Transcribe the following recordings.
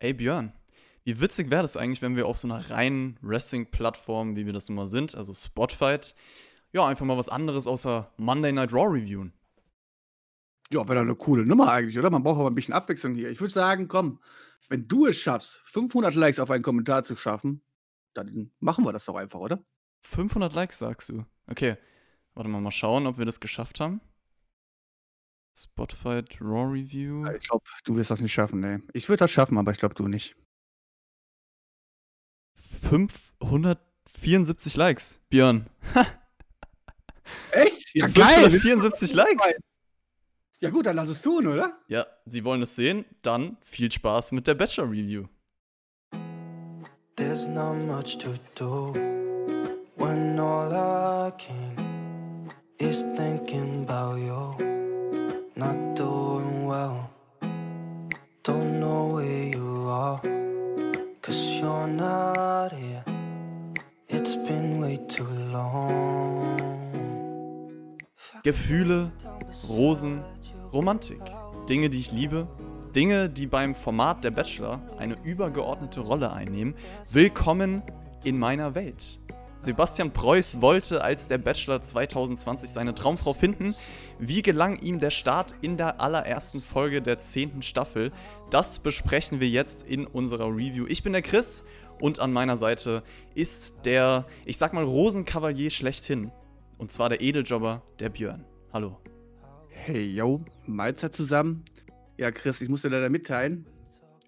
Ey Björn, wie witzig wäre das eigentlich, wenn wir auf so einer reinen Wrestling-Plattform, wie wir das nun mal sind, also Spotify, ja, einfach mal was anderes außer Monday Night Raw reviewen. Ja, wäre doch eine coole Nummer eigentlich, oder? Man braucht aber ein bisschen Abwechslung hier. Ich würde sagen, komm, wenn du es schaffst, 500 Likes auf einen Kommentar zu schaffen, dann machen wir das doch einfach, oder? 500 Likes, sagst du? Okay, warte mal, mal schauen, ob wir das geschafft haben. Spotify Raw Review. Ich glaube, du wirst das nicht schaffen, ne. Ich würde das schaffen, aber ich glaube, du nicht. 574 Likes, Björn. Echt? Ja, geil! 574 Likes! Ja, gut, dann lass es tun, oder? Ja, Sie wollen es sehen? Dann viel Spaß mit der Bachelor Review. There's not much to do when all I can is thinking about you. Not doing well, don't know where you are, cause you're not here. It's been way too long. Gefühle, Rosen, Romantik. Dinge, die ich liebe. Dinge, die beim Format der Bachelor eine übergeordnete Rolle einnehmen. Willkommen in meiner Welt. Sebastian Preuß wollte als der Bachelor 2020 seine Traumfrau finden. Wie gelang ihm der Start in der allerersten Folge der zehnten Staffel? Das besprechen wir jetzt in unserer Review. Ich bin der Chris und an meiner Seite ist der, ich sag mal, Rosenkavalier schlechthin. Und zwar der Edeljobber, der Björn. Hallo. Hey, yo, Mahlzeit zusammen. Ja, Chris, ich muss dir leider mitteilen.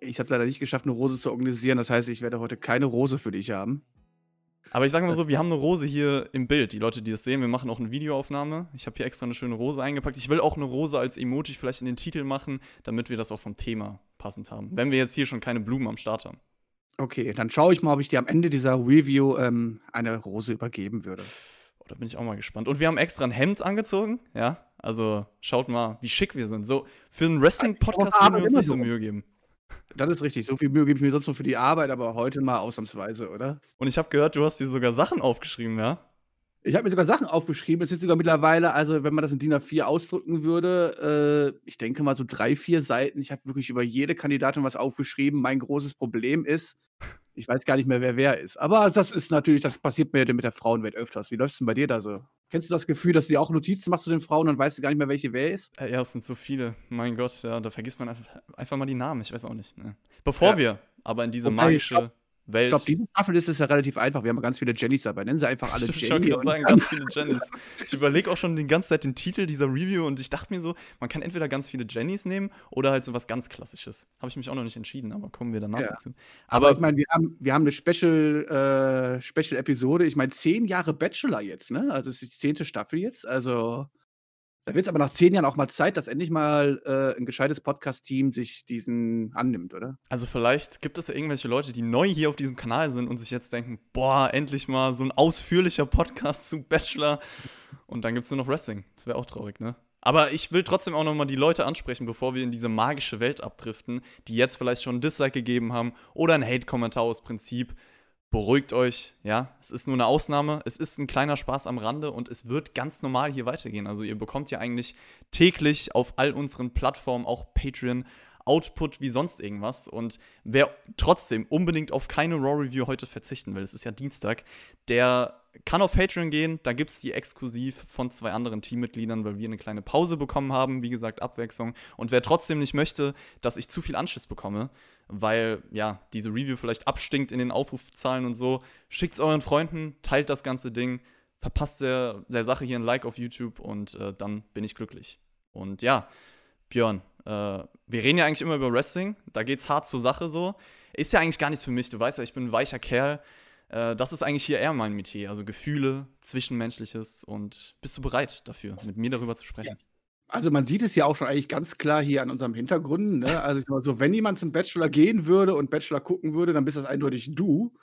Ich habe leider nicht geschafft, eine Rose zu organisieren. Das heißt, ich werde heute keine Rose für dich haben. Aber ich sage mal so, wir haben eine Rose hier im Bild. Die Leute, die das sehen, wir machen auch eine Videoaufnahme. Ich habe hier extra eine schöne Rose eingepackt. Ich will auch eine Rose als Emoji vielleicht in den Titel machen, damit wir das auch vom Thema passend haben. Wenn wir jetzt hier schon keine Blumen am Start haben. Okay, dann schaue ich mal, ob ich dir am Ende dieser Review ähm, eine Rose übergeben würde. Oh, da bin ich auch mal gespannt. Und wir haben extra ein Hemd angezogen, ja. Also schaut mal, wie schick wir sind. So, für einen Wrestling-Podcast würden wir uns nicht so Mühe geben. Das ist richtig. So viel Mühe gebe ich mir sonst nur für die Arbeit, aber heute mal ausnahmsweise, oder? Und ich habe gehört, du hast dir sogar Sachen aufgeschrieben, ja? Ich habe mir sogar Sachen aufgeschrieben. Es sind sogar mittlerweile, also wenn man das in DIN A4 ausdrücken würde, äh, ich denke mal so drei, vier Seiten. Ich habe wirklich über jede Kandidatin was aufgeschrieben. Mein großes Problem ist, ich weiß gar nicht mehr, wer wer ist. Aber das ist natürlich, das passiert mir mit der Frauenwelt öfters. Wie läuft es denn bei dir da so? Kennst du das Gefühl, dass du dir auch Notizen machst zu den Frauen und weißt du gar nicht mehr, welche wer ist? Äh, ja, es sind so viele. Mein Gott, ja, da vergisst man einfach, einfach mal die Namen. Ich weiß auch nicht. Ne? Bevor ja. wir aber in diese Wobei, magische Welt. Ich glaube, diese Staffel ist es ja relativ einfach. Wir haben ganz viele Jennys dabei. Nennen sie einfach alle ich Jenny. Ich schon sagen, ganz viele Jennys. Ich überlege auch schon die ganze Zeit den Titel dieser Review und ich dachte mir so, man kann entweder ganz viele Jennys nehmen oder halt so was ganz Klassisches. Habe ich mich auch noch nicht entschieden, aber kommen wir danach ja. dazu. Aber, aber ich meine, wir haben, wir haben eine Special, äh, Special-Episode. Ich meine, zehn Jahre Bachelor jetzt, ne? Also es ist die zehnte Staffel jetzt. Also da wird es aber nach zehn Jahren auch mal Zeit, dass endlich mal äh, ein gescheites Podcast-Team sich diesen annimmt, oder? Also vielleicht gibt es ja irgendwelche Leute, die neu hier auf diesem Kanal sind und sich jetzt denken, boah, endlich mal so ein ausführlicher Podcast zu Bachelor. Und dann gibt es nur noch Wrestling. Das wäre auch traurig, ne? Aber ich will trotzdem auch nochmal die Leute ansprechen, bevor wir in diese magische Welt abdriften, die jetzt vielleicht schon ein Dislike gegeben haben oder ein Hate-Kommentar aus Prinzip beruhigt euch, ja, es ist nur eine Ausnahme, es ist ein kleiner Spaß am Rande und es wird ganz normal hier weitergehen. Also ihr bekommt ja eigentlich täglich auf all unseren Plattformen, auch Patreon, Output wie sonst irgendwas. Und wer trotzdem unbedingt auf keine Raw Review heute verzichten will, es ist ja Dienstag, der kann auf Patreon gehen. Da gibt es die exklusiv von zwei anderen Teammitgliedern, weil wir eine kleine Pause bekommen haben. Wie gesagt, Abwechslung. Und wer trotzdem nicht möchte, dass ich zu viel Anschiss bekomme, weil ja, diese Review vielleicht abstinkt in den Aufrufzahlen und so, schickt es euren Freunden, teilt das ganze Ding, verpasst der, der Sache hier ein Like auf YouTube und äh, dann bin ich glücklich. Und ja, Björn, äh, wir reden ja eigentlich immer über Wrestling, da geht's hart zur Sache so. Ist ja eigentlich gar nichts für mich, du weißt ja, ich bin ein weicher Kerl. Äh, das ist eigentlich hier eher mein Metier, also Gefühle, Zwischenmenschliches und bist du bereit dafür, mit mir darüber zu sprechen? Ja. Also man sieht es ja auch schon eigentlich ganz klar hier an unserem Hintergrund. Ne? Also ich sag mal so, wenn jemand zum Bachelor gehen würde und Bachelor gucken würde, dann bist das eindeutig du.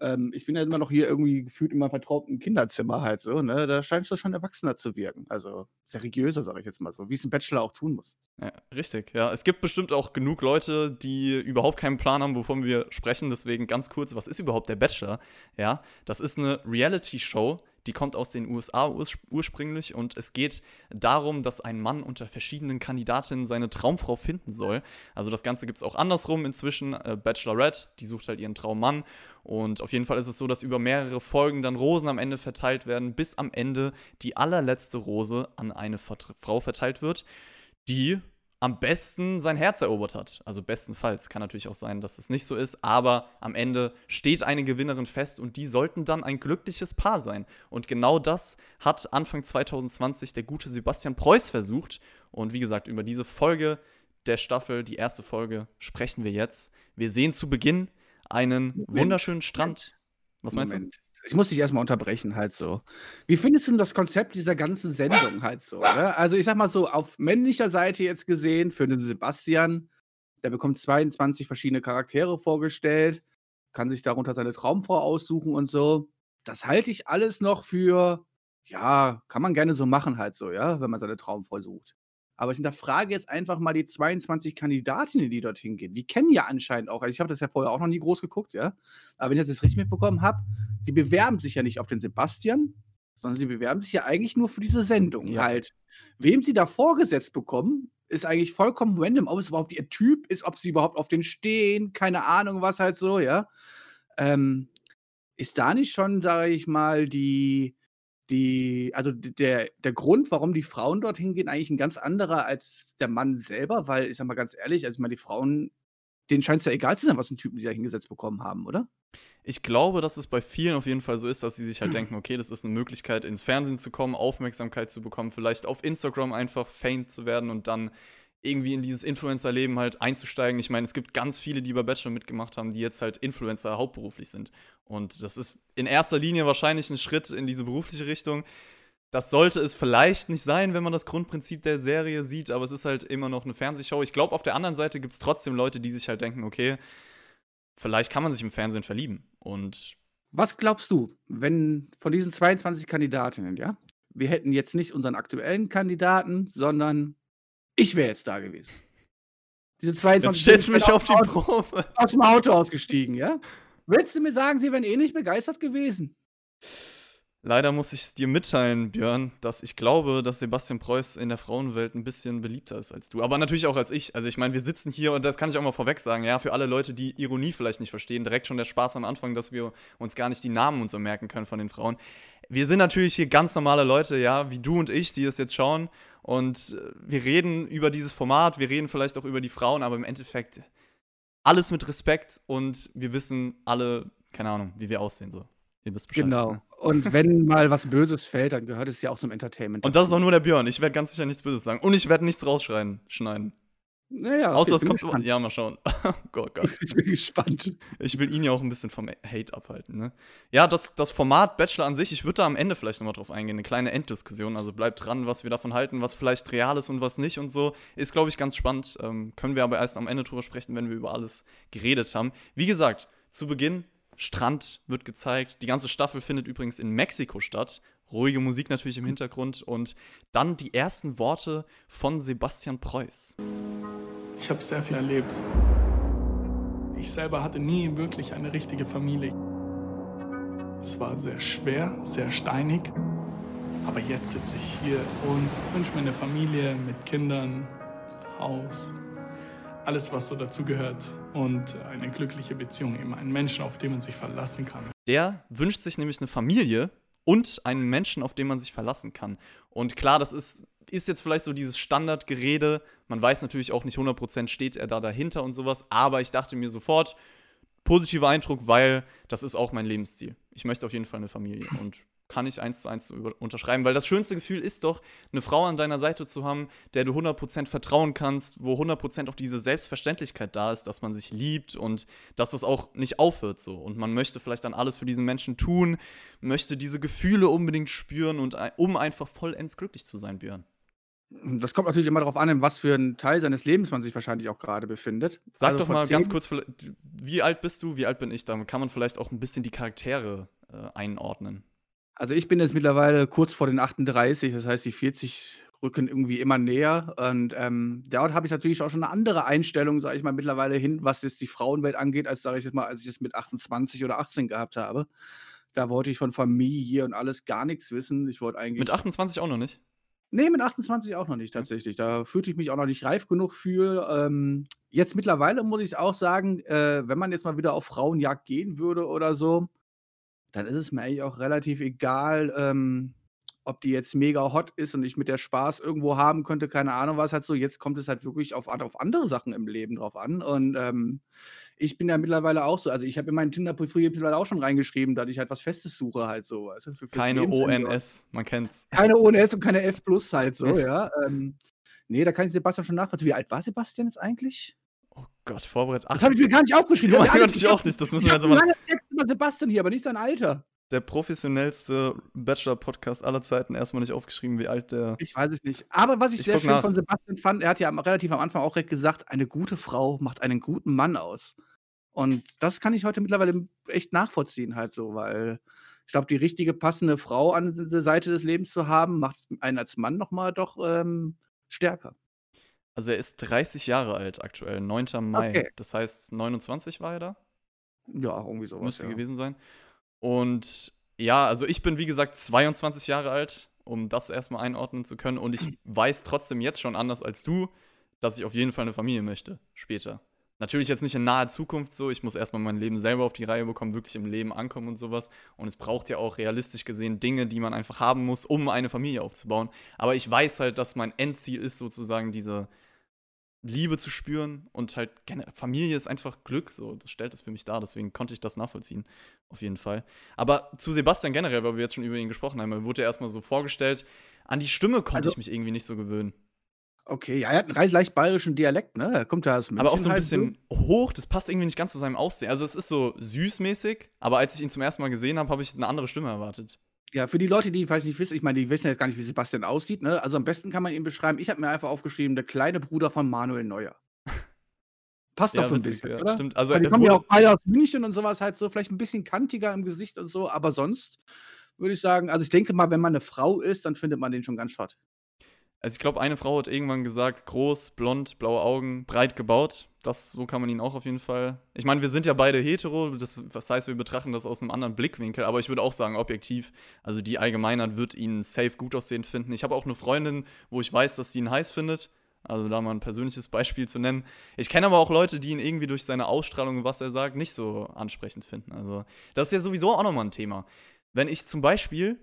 Ähm, ich bin ja immer noch hier irgendwie gefühlt in meinem vertrauten Kinderzimmer halt so, ne? Da scheinst du schon erwachsener zu wirken. Also seriöser, sage ich jetzt mal so, wie es ein Bachelor auch tun muss. Ja, richtig, ja. Es gibt bestimmt auch genug Leute, die überhaupt keinen Plan haben, wovon wir sprechen. Deswegen ganz kurz, was ist überhaupt der Bachelor? Ja, das ist eine Reality-Show, Die kommt aus den USA urs ursprünglich und es geht darum, dass ein Mann unter verschiedenen Kandidatinnen seine Traumfrau finden soll. Also das Ganze gibt es auch andersrum inzwischen. Äh, Bachelorette, die sucht halt ihren Traummann. Und auf jeden Fall ist es so, dass über mehrere Folgen dann Rosen am Ende verteilt werden, bis am Ende die allerletzte Rose an eine Frau verteilt wird, die am besten sein Herz erobert hat. Also bestenfalls kann natürlich auch sein, dass es nicht so ist, aber am Ende steht eine Gewinnerin fest und die sollten dann ein glückliches Paar sein. Und genau das hat Anfang 2020 der gute Sebastian Preuß versucht. Und wie gesagt, über diese Folge der Staffel, die erste Folge, sprechen wir jetzt. Wir sehen zu Beginn einen Moment. wunderschönen Strand. Was meinst Moment. du? Ich muss dich erstmal unterbrechen, halt so. Wie findest du das Konzept dieser ganzen Sendung halt so? Ne? Also, ich sag mal so, auf männlicher Seite jetzt gesehen, für den Sebastian, der bekommt 22 verschiedene Charaktere vorgestellt, kann sich darunter seine Traumfrau aussuchen und so. Das halte ich alles noch für, ja, kann man gerne so machen, halt so, ja, wenn man seine Traumfrau sucht. Aber ich hinterfrage jetzt einfach mal die 22 Kandidatinnen, die dorthin gehen. Die kennen ja anscheinend auch, also ich habe das ja vorher auch noch nie groß geguckt, ja. Aber wenn ich das richtig mitbekommen habe, die bewerben sich ja nicht auf den Sebastian, sondern sie bewerben sich ja eigentlich nur für diese Sendung ja. halt. Wem sie da vorgesetzt bekommen, ist eigentlich vollkommen random, ob es überhaupt ihr Typ ist, ob sie überhaupt auf den stehen, keine Ahnung, was halt so, ja. Ähm, ist da nicht schon, sage ich mal, die, die, also der, der Grund, warum die Frauen dorthin gehen, eigentlich ein ganz anderer als der Mann selber, weil ich sag mal ganz ehrlich, also ich meine, die Frauen, denen scheint es ja egal zu sein, was ein Typen die da hingesetzt bekommen haben, oder? Ich glaube, dass es bei vielen auf jeden Fall so ist, dass sie sich halt denken, okay, das ist eine Möglichkeit, ins Fernsehen zu kommen, Aufmerksamkeit zu bekommen, vielleicht auf Instagram einfach Fame zu werden und dann irgendwie in dieses Influencer-Leben halt einzusteigen. Ich meine, es gibt ganz viele, die bei Bachelor mitgemacht haben, die jetzt halt Influencer hauptberuflich sind. Und das ist in erster Linie wahrscheinlich ein Schritt in diese berufliche Richtung. Das sollte es vielleicht nicht sein, wenn man das Grundprinzip der Serie sieht, aber es ist halt immer noch eine Fernsehshow. Ich glaube, auf der anderen Seite gibt es trotzdem Leute, die sich halt denken, okay, vielleicht kann man sich im Fernsehen verlieben. Und was glaubst du, wenn von diesen 22 Kandidatinnen, ja, wir hätten jetzt nicht unseren aktuellen Kandidaten, sondern ich wäre jetzt da gewesen. Diese 22 Jetzt stellst du mich auf die Probe. Aus dem Auto ausgestiegen, ja? Willst du mir sagen, sie wären eh nicht begeistert gewesen? Leider muss ich dir mitteilen, Björn, dass ich glaube, dass Sebastian Preuß in der Frauenwelt ein bisschen beliebter ist als du. Aber natürlich auch als ich. Also ich meine, wir sitzen hier und das kann ich auch mal vorweg sagen, ja, für alle Leute, die Ironie vielleicht nicht verstehen, direkt schon der Spaß am Anfang, dass wir uns gar nicht die Namen und so merken können von den Frauen. Wir sind natürlich hier ganz normale Leute, ja, wie du und ich, die das jetzt schauen. Und äh, wir reden über dieses Format, wir reden vielleicht auch über die Frauen, aber im Endeffekt alles mit Respekt und wir wissen alle, keine Ahnung, wie wir aussehen so. Ihr wisst Bescheid. Genau. Ne? Und wenn mal was Böses fällt, dann gehört es ja auch zum Entertainment. Und das ist auch nur der Björn. Ich werde ganz sicher nichts Böses sagen. Und ich werde nichts rausschneiden. Schneiden. Naja, okay, Außer es kommt. Gespannt. Ja, mal schauen. oh Gott, Gott. Ich bin gespannt. Ich will ihn ja auch ein bisschen vom Hate abhalten. Ne? Ja, das, das Format Bachelor an sich, ich würde da am Ende vielleicht nochmal drauf eingehen. Eine kleine Enddiskussion. Also bleibt dran, was wir davon halten, was vielleicht real ist und was nicht und so. Ist, glaube ich, ganz spannend. Ähm, können wir aber erst am Ende drüber sprechen, wenn wir über alles geredet haben. Wie gesagt, zu Beginn Strand wird gezeigt. Die ganze Staffel findet übrigens in Mexiko statt. Ruhige Musik natürlich im Hintergrund und dann die ersten Worte von Sebastian Preuß. Ich habe sehr viel erlebt. Ich selber hatte nie wirklich eine richtige Familie. Es war sehr schwer, sehr steinig. Aber jetzt sitze ich hier und wünsche mir eine Familie mit Kindern, Haus, alles, was so dazugehört und eine glückliche Beziehung, eben einen Menschen, auf den man sich verlassen kann. Der wünscht sich nämlich eine Familie und einen Menschen, auf den man sich verlassen kann. Und klar, das ist, ist jetzt vielleicht so dieses Standardgerede. Man weiß natürlich auch nicht 100% steht er da dahinter und sowas, aber ich dachte mir sofort, positiver Eindruck, weil das ist auch mein Lebensstil. Ich möchte auf jeden Fall eine Familie und kann ich eins zu eins unterschreiben, weil das schönste Gefühl ist doch, eine Frau an deiner Seite zu haben, der du 100% vertrauen kannst, wo 100% auch diese Selbstverständlichkeit da ist, dass man sich liebt und dass das auch nicht aufhört so. Und man möchte vielleicht dann alles für diesen Menschen tun, möchte diese Gefühle unbedingt spüren und um einfach vollends glücklich zu sein, Björn. Das kommt natürlich immer darauf an, in was für einem Teil seines Lebens man sich wahrscheinlich auch gerade befindet. Sag also doch mal ganz kurz, wie alt bist du, wie alt bin ich? Da kann man vielleicht auch ein bisschen die Charaktere äh, einordnen. Also ich bin jetzt mittlerweile kurz vor den 38, das heißt, die 40 rücken irgendwie immer näher. Und ähm, dort habe ich natürlich auch schon eine andere Einstellung, sage ich mal, mittlerweile hin, was jetzt die Frauenwelt angeht, als sage ich jetzt mal, als ich es mit 28 oder 18 gehabt habe. Da wollte ich von Familie und alles gar nichts wissen. Ich wollte eigentlich. Mit 28 auch noch nicht? Nee, mit 28 auch noch nicht tatsächlich. Da fühlte ich mich auch noch nicht reif genug für. Ähm, jetzt mittlerweile muss ich auch sagen, äh, wenn man jetzt mal wieder auf Frauenjagd gehen würde oder so, dann ist es mir eigentlich auch relativ egal, ähm, ob die jetzt mega hot ist und ich mit der Spaß irgendwo haben könnte, keine Ahnung was halt so. Jetzt kommt es halt wirklich auf, auf andere Sachen im Leben drauf an. Und ähm, ich bin ja mittlerweile auch so. Also ich habe in meinen Tinder-Profil mittlerweile auch schon reingeschrieben, dass ich halt was Festes suche halt so. Also für, Keine ONS, man kennt's. Keine ONS und keine F plus halt so, ja. Ähm, nee, da kann ich Sebastian schon nachvollziehen. Wie alt war Sebastian jetzt eigentlich? Oh Gott, vorbereitet. Das habe ich mir gar nicht aufgeschrieben. Oh mein Gott, ich auch nicht. Das müssen wir jetzt aber. Über Sebastian hier, aber nicht sein Alter der professionellste Bachelor-Podcast aller Zeiten erstmal nicht aufgeschrieben, wie alt der. Ich weiß es nicht. Aber was ich, ich sehr schön nach. von Sebastian fand, er hat ja relativ am Anfang auch direkt gesagt, eine gute Frau macht einen guten Mann aus. Und das kann ich heute mittlerweile echt nachvollziehen, halt so, weil ich glaube, die richtige passende Frau an der Seite des Lebens zu haben, macht einen als Mann nochmal doch ähm, stärker. Also er ist 30 Jahre alt aktuell, 9. Mai. Okay. Das heißt, 29 war er da? Ja, irgendwie sowas. Müsste ja. gewesen sein. Und ja, also ich bin wie gesagt 22 Jahre alt, um das erstmal einordnen zu können. Und ich weiß trotzdem jetzt schon anders als du, dass ich auf jeden Fall eine Familie möchte, später. Natürlich jetzt nicht in naher Zukunft so. Ich muss erstmal mein Leben selber auf die Reihe bekommen, wirklich im Leben ankommen und sowas. Und es braucht ja auch realistisch gesehen Dinge, die man einfach haben muss, um eine Familie aufzubauen. Aber ich weiß halt, dass mein Endziel ist sozusagen diese, Liebe zu spüren und halt Familie ist einfach Glück, so das stellt es für mich dar, deswegen konnte ich das nachvollziehen, auf jeden Fall. Aber zu Sebastian generell, weil wir jetzt schon über ihn gesprochen haben, wurde er erstmal so vorgestellt, an die Stimme konnte also, ich mich irgendwie nicht so gewöhnen. Okay, ja, er hat einen leicht bayerischen Dialekt, ne? Er kommt da aus München Aber auch so ein halt bisschen so. hoch, das passt irgendwie nicht ganz zu seinem Aussehen. Also es ist so süßmäßig, aber als ich ihn zum ersten Mal gesehen habe, habe ich eine andere Stimme erwartet. Ja, für die Leute, die vielleicht nicht wissen, ich meine, die wissen jetzt gar nicht, wie Sebastian aussieht, ne? Also am besten kann man ihn beschreiben. Ich habe mir einfach aufgeschrieben, der kleine Bruder von Manuel Neuer. Passt ja, doch so ein bisschen, ja, oder? Stimmt. Also, Weil die kommen ja auch beide aus München und sowas halt so, vielleicht ein bisschen kantiger im Gesicht und so, aber sonst würde ich sagen, also ich denke mal, wenn man eine Frau ist, dann findet man den schon ganz schott. Also ich glaube, eine Frau hat irgendwann gesagt, groß, blond, blaue Augen, breit gebaut. Das, so kann man ihn auch auf jeden Fall. Ich meine, wir sind ja beide hetero, das, das heißt, wir betrachten das aus einem anderen Blickwinkel, aber ich würde auch sagen, objektiv, also die Allgemeinheit wird ihn safe gut aussehend finden. Ich habe auch eine Freundin, wo ich weiß, dass sie ihn heiß findet. Also da mal ein persönliches Beispiel zu nennen. Ich kenne aber auch Leute, die ihn irgendwie durch seine Ausstrahlung und was er sagt, nicht so ansprechend finden. Also das ist ja sowieso auch nochmal ein Thema. Wenn ich zum Beispiel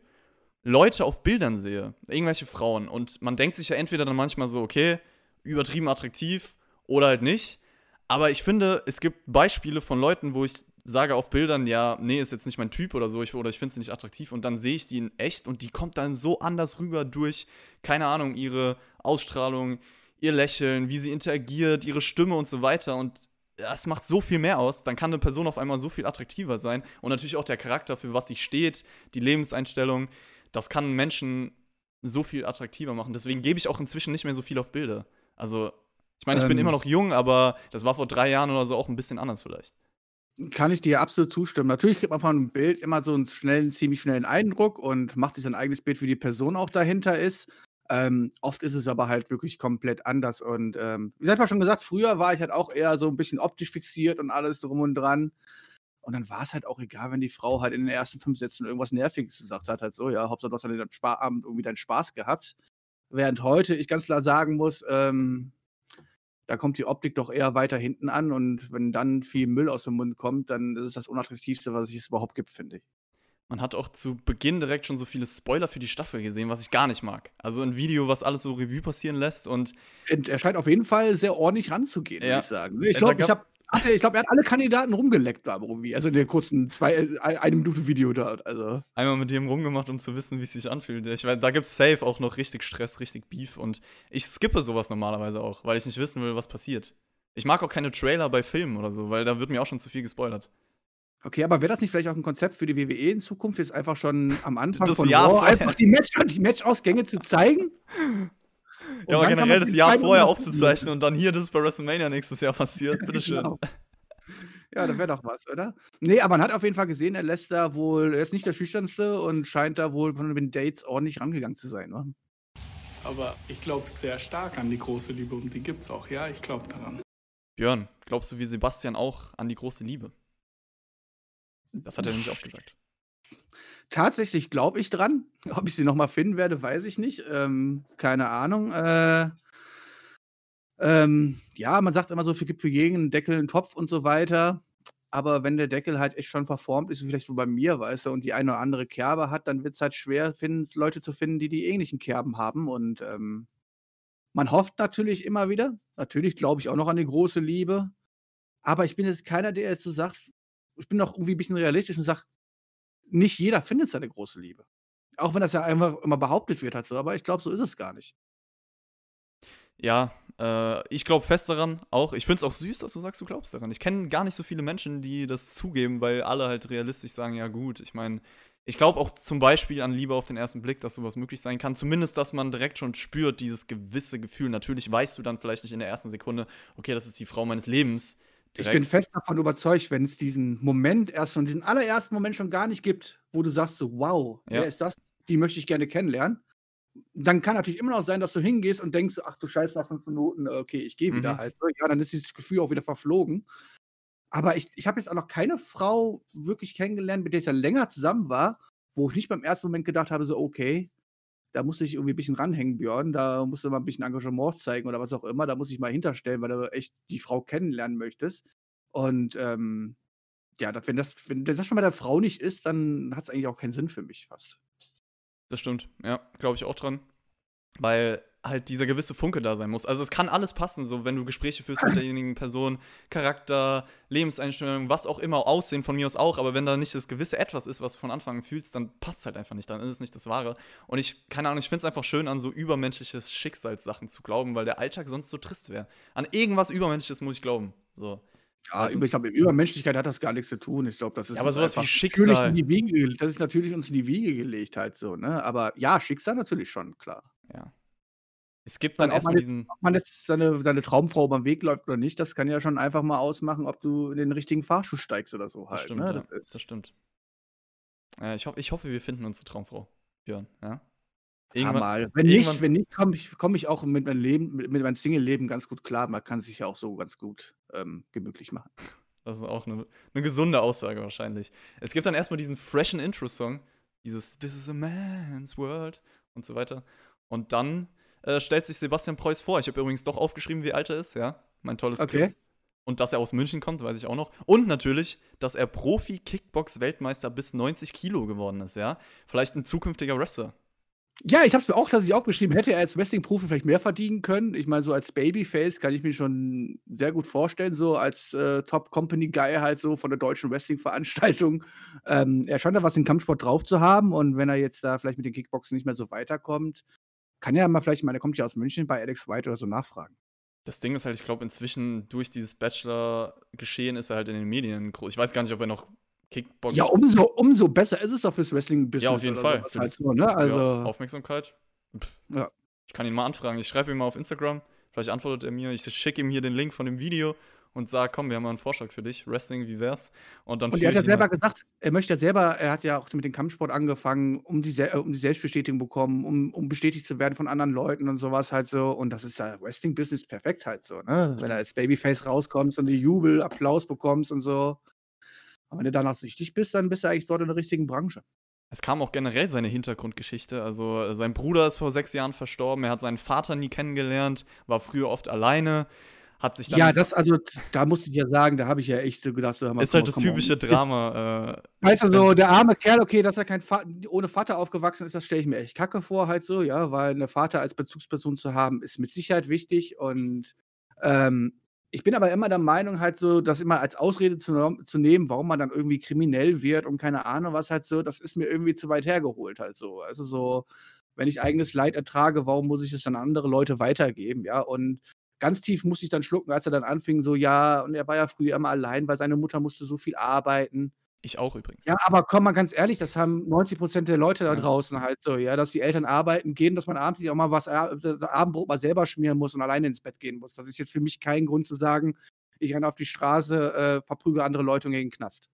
Leute auf Bildern sehe, irgendwelche Frauen, und man denkt sich ja entweder dann manchmal so, okay, übertrieben attraktiv oder halt nicht. Aber ich finde, es gibt Beispiele von Leuten, wo ich sage auf Bildern, ja, nee, ist jetzt nicht mein Typ oder so, ich, oder ich finde sie nicht attraktiv. Und dann sehe ich die in echt und die kommt dann so anders rüber durch, keine Ahnung, ihre Ausstrahlung, ihr Lächeln, wie sie interagiert, ihre Stimme und so weiter. Und das macht so viel mehr aus. Dann kann eine Person auf einmal so viel attraktiver sein. Und natürlich auch der Charakter, für was sie steht, die Lebenseinstellung das kann Menschen so viel attraktiver machen. Deswegen gebe ich auch inzwischen nicht mehr so viel auf Bilder. Also, ich meine, ich ähm, bin immer noch jung, aber das war vor drei Jahren oder so auch ein bisschen anders vielleicht. Kann ich dir absolut zustimmen. Natürlich kriegt man von einem Bild immer so einen schnellen, ziemlich schnellen Eindruck und macht sich sein eigenes Bild, wie die Person auch dahinter ist. Ähm, oft ist es aber halt wirklich komplett anders. Und ähm, wie gesagt, schon gesagt, früher war ich halt auch eher so ein bisschen optisch fixiert und alles drum und dran. Und dann war es halt auch egal, wenn die Frau halt in den ersten fünf Sätzen irgendwas Nerviges gesagt hat, halt so, ja, Hauptsache du hast an dem Abend irgendwie deinen Spaß gehabt. Während heute ich ganz klar sagen muss, ähm, da kommt die Optik doch eher weiter hinten an und wenn dann viel Müll aus dem Mund kommt, dann ist es das Unattraktivste, was es überhaupt gibt, finde ich. Man hat auch zu Beginn direkt schon so viele Spoiler für die Staffel gesehen, was ich gar nicht mag. Also ein Video, was alles so Revue passieren lässt und. Er scheint auf jeden Fall sehr ordentlich ranzugehen, ja. würde ich sagen. Ich glaube, ich habe Ach, ich glaube, er hat alle Kandidaten rumgeleckt da irgendwie. Also in der kurzen zwei, äh, eine Minute Video dort. Also. Einmal mit dem rumgemacht, um zu wissen, wie es sich anfühlt. Ich weiß, da gibt es safe auch noch richtig Stress, richtig Beef. Und ich skippe sowas normalerweise auch, weil ich nicht wissen will, was passiert. Ich mag auch keine Trailer bei Filmen oder so, weil da wird mir auch schon zu viel gespoilert. Okay, aber wäre das nicht vielleicht auch ein Konzept für die WWE in Zukunft, jetzt einfach schon am Anfang das von Jahr Raw einfach die, Match, die Matchausgänge zu zeigen? ja, aber generell das Jahr vorher aufzuzeichnen und dann hier, das ist bei WrestleMania nächstes Jahr passiert. Bitteschön. genau. Ja, da wäre doch was, oder? Nee, aber man hat auf jeden Fall gesehen, er lässt da wohl, er ist nicht der Schüchternste und scheint da wohl von den Dates ordentlich rangegangen zu sein, oder? Aber ich glaube sehr stark an die große Liebe und die gibt's auch, ja, ich glaube daran. Björn, glaubst du wie Sebastian auch an die große Liebe? Das hat er nämlich auch gesagt. Tatsächlich glaube ich dran. Ob ich sie noch mal finden werde, weiß ich nicht. Ähm, keine Ahnung. Äh, ähm, ja, man sagt immer so, gibt für jeden Deckel 'n Topf und so weiter. Aber wenn der Deckel halt echt schon verformt ist, vielleicht so bei mir, weißt du, und die eine oder andere Kerbe hat, dann wird's halt schwer finden Leute zu finden, die die ähnlichen Kerben haben. Und, ähm, man hofft natürlich immer wieder. Natürlich glaube ich auch noch an die große Liebe. Aber ich bin jetzt keiner, der jetzt so sagt ich bin auch irgendwie 'n bisschen realistisch und sage, nicht jeder findet seine große Liebe. Auch wenn das ja einfach immer behauptet wird halt so, aber ich glaube, so ist es gar nicht. Ja, äh, ich glaube fest daran auch. Ich finde es auch süß, dass du sagst, du glaubst daran. Ich kenne gar nicht so viele Menschen, die das zugeben, weil alle halt realistisch sagen: „Ja gut“, ich meine, ich glaube auch zum Beispiel an Liebe auf den ersten Blick, dass so was möglich sein kann. Zumindest, dass man direkt schon spürt, dieses gewisse Gefühl. Natürlich weißt du dann vielleicht nicht in der ersten Sekunde: „Okay, das ist die Frau meines Lebens“, Ich bin direkt. fest davon überzeugt, wenn es diesen Moment erst schon diesen allerersten Moment schon gar nicht gibt, wo du sagst so: „Wow, wer Ja. ist das? Die möchte ich gerne kennenlernen.“ Dann kann natürlich immer noch sein, dass du hingehst und denkst: „Ach du Scheiße, nach 5 Minuten, okay, ich gehe wieder Mhm. halt so.“ Ja, dann ist dieses Gefühl auch wieder verflogen. Aber ich ich habe jetzt auch noch keine Frau wirklich kennengelernt, mit der ich dann länger zusammen war, wo ich nicht beim ersten Moment gedacht habe, so: „Okay, da musst du dich irgendwie 'n bisschen ranhängen, Björn. Da musst du mal 'n bisschen Engagement zeigen“ oder was auch immer. Da muss ich mal hinterstellen, weil du echt die Frau kennenlernen möchtest. Und, ähm, ja, wenn das wenn das schon bei der Frau nicht ist, dann hat's eigentlich auch keinen Sinn für mich fast. Das stimmt, ja, glaube ich auch dran. Weil halt dieser gewisse Funke da sein muss. Also, es kann alles passen, so wenn du Gespräche führst mit derjenigen Person, Charakter, Lebenseinstellung, was auch immer, Aussehen von mir aus auch, aber wenn da nicht das gewisse Etwas ist, was du von Anfang an fühlst, dann passt's halt einfach nicht, dann ist es nicht das Wahre. Und ich keine Ahnung, ich finde es einfach schön, an so übermenschliches Schicksalssachen zu glauben, weil der Alltag sonst so trist wäre. An irgendwas Übermenschliches muss ich glauben, so. Ja, ich glaube, mit Übermenschlichkeit hat das gar nix zu tun. Ich glaube, das ist Ja, aber uns so was wie Schicksal. in die Wiege das ist natürlich uns in die Wiege gelegt halt so, ne? Aber ja, Schicksal natürlich schon, klar. Ja. Es gibt Dann dann ob erst man mal jetzt diesen ob man jetzt seine seine Traumfrau übern Weg läuft oder nicht, das kann ja schon einfach mal ausmachen, ob du in den richtigen Fahrstuhl steigst oder so Das halt, stimmt, ne? ja, Das das stimmt. Ja, ich ho ich hoffe, wir finden unsere Traumfrau, Björn, ja? Ja, Irgendwann mal. Wenn irgendwann nicht wenn nicht, komme ich komme ich auch mit meinem Leben mit mit meinem Singleleben ganz gut klar. Man kann sich ja auch so ganz gut, ähm, gemütlich machen. Das ist auch 'ne 'ne gesunde Aussage wahrscheinlich. Es gibt dann erst mal diesen freshen Intro-Song, dieses „This is a man's world“ und so weiter. Und dann, äh, stellt sich Sebastian Preuß vor. Ich habe übrigens doch aufgeschrieben, wie alt er ist, ja? Mein tolles Okay. Skript. Und dass er aus München kommt, weiß ich auch noch. Und natürlich, dass er Profi-Kickbox-Weltmeister bis 90 Kilo geworden ist, ja? Vielleicht 'n zukünftiger Wrestler. Ja, ich habe es mir auch tatsächlich aufgeschrieben. Hätte er als Wrestling-Profi vielleicht mehr verdienen können. Ich meine, so als Babyface kann ich mir schon sehr gut vorstellen, so als, äh, Top-Company-Guy halt so von der deutschen Wrestling-Veranstaltung, ähm, er scheint da was im Kampfsport drauf zu haben. Und wenn er jetzt da vielleicht mit den Kickboxen nicht mehr so weiterkommt, kann er mal vielleicht ich meine, er kommt ja aus München, bei Alex White oder so nachfragen. Das Ding ist halt, ich glaube, inzwischen durch dieses Bachelor-Geschehen ist er halt in den Medien groß. Ich weiß gar nicht, ob er noch Kickbox Ja, umso umso besser ist es doch fürs Wrestling-Business Ja, auf jeden Fall. halt so, ne? ja, Also Aufmerksamkeit. Pff. Ja. Ich kann ihn mal anfragen. Ich schreibe ihm mal auf Instagram. Vielleicht antwortet er mir. Ich schicke ihm hier den Link von dem Video und sage: „Komm, wir haben mal 'n Vorschlag für dich. Wrestling, wie wär's?“ Und dann Und er hat ja selber mal gesagt, er möchte ja selber er hat ja auch mit dem Kampfsport angefangen, um die Se äh, um die Selbstbestätigung bekommen, um um bestätigt zu werden von anderen Leuten und so was halt so. Und das ist ja Wrestling-Business perfekt halt so, ne? Wenn du als Babyface rauskommst und die Jubel, Applaus bekommst und so. Und wenn du danach süchtig bist, dann bist du eigentlich dort in der richtigen Branche. Es kam auch generell seine Hintergrundgeschichte. Also, äh, sein Bruder ist vor 6 Jahren verstorben. Er hat seinen Vater nie kennengelernt, war früher oft alleine, hat sich dann Ja, das also, da musste ich ja sagen, da habe ich ja echt so gedacht, so: „Hör mal, Ist komm halt das come on.“ typische Drama, äh, Weißt du, so der arme Kerl, okay, dass er kein Va ohne Vater aufgewachsen ist, das stelle ich mir echt kacke vor halt so, ja, weil 'ne Vater als Bezugsperson zu haben, ist mit Sicherheit wichtig. Und, ähm, ich bin aber immer der Meinung halt so, das immer als Ausrede zu zu nehmen, warum man dann irgendwie kriminell wird und keine Ahnung was halt so, das ist mir irgendwie zu weit hergeholt halt so. Also, so, wenn ich eigenes Leid ertrage, warum muss ich es dann an andere Leute weitergeben, ja? Und ganz tief musste ich dann schlucken, als er dann anfing so: „Ja, und er war ja früher immer allein, weil seine Mutter musste so viel arbeiten.“ Ich auch übrigens. Ja, aber komm mal ganz ehrlich, das haben 90% der Leute da Ja. draußen halt so, ja, dass die Eltern arbeiten gehen, dass man abends sich auch mal was äh, Abendbrot mal selber schmieren muss und alleine ins Bett gehen muss. Das ist jetzt für mich kein Grund zu sagen: „Ich renne auf die Straße, äh, verprügle andere Leute und gehe in 'n Knast.“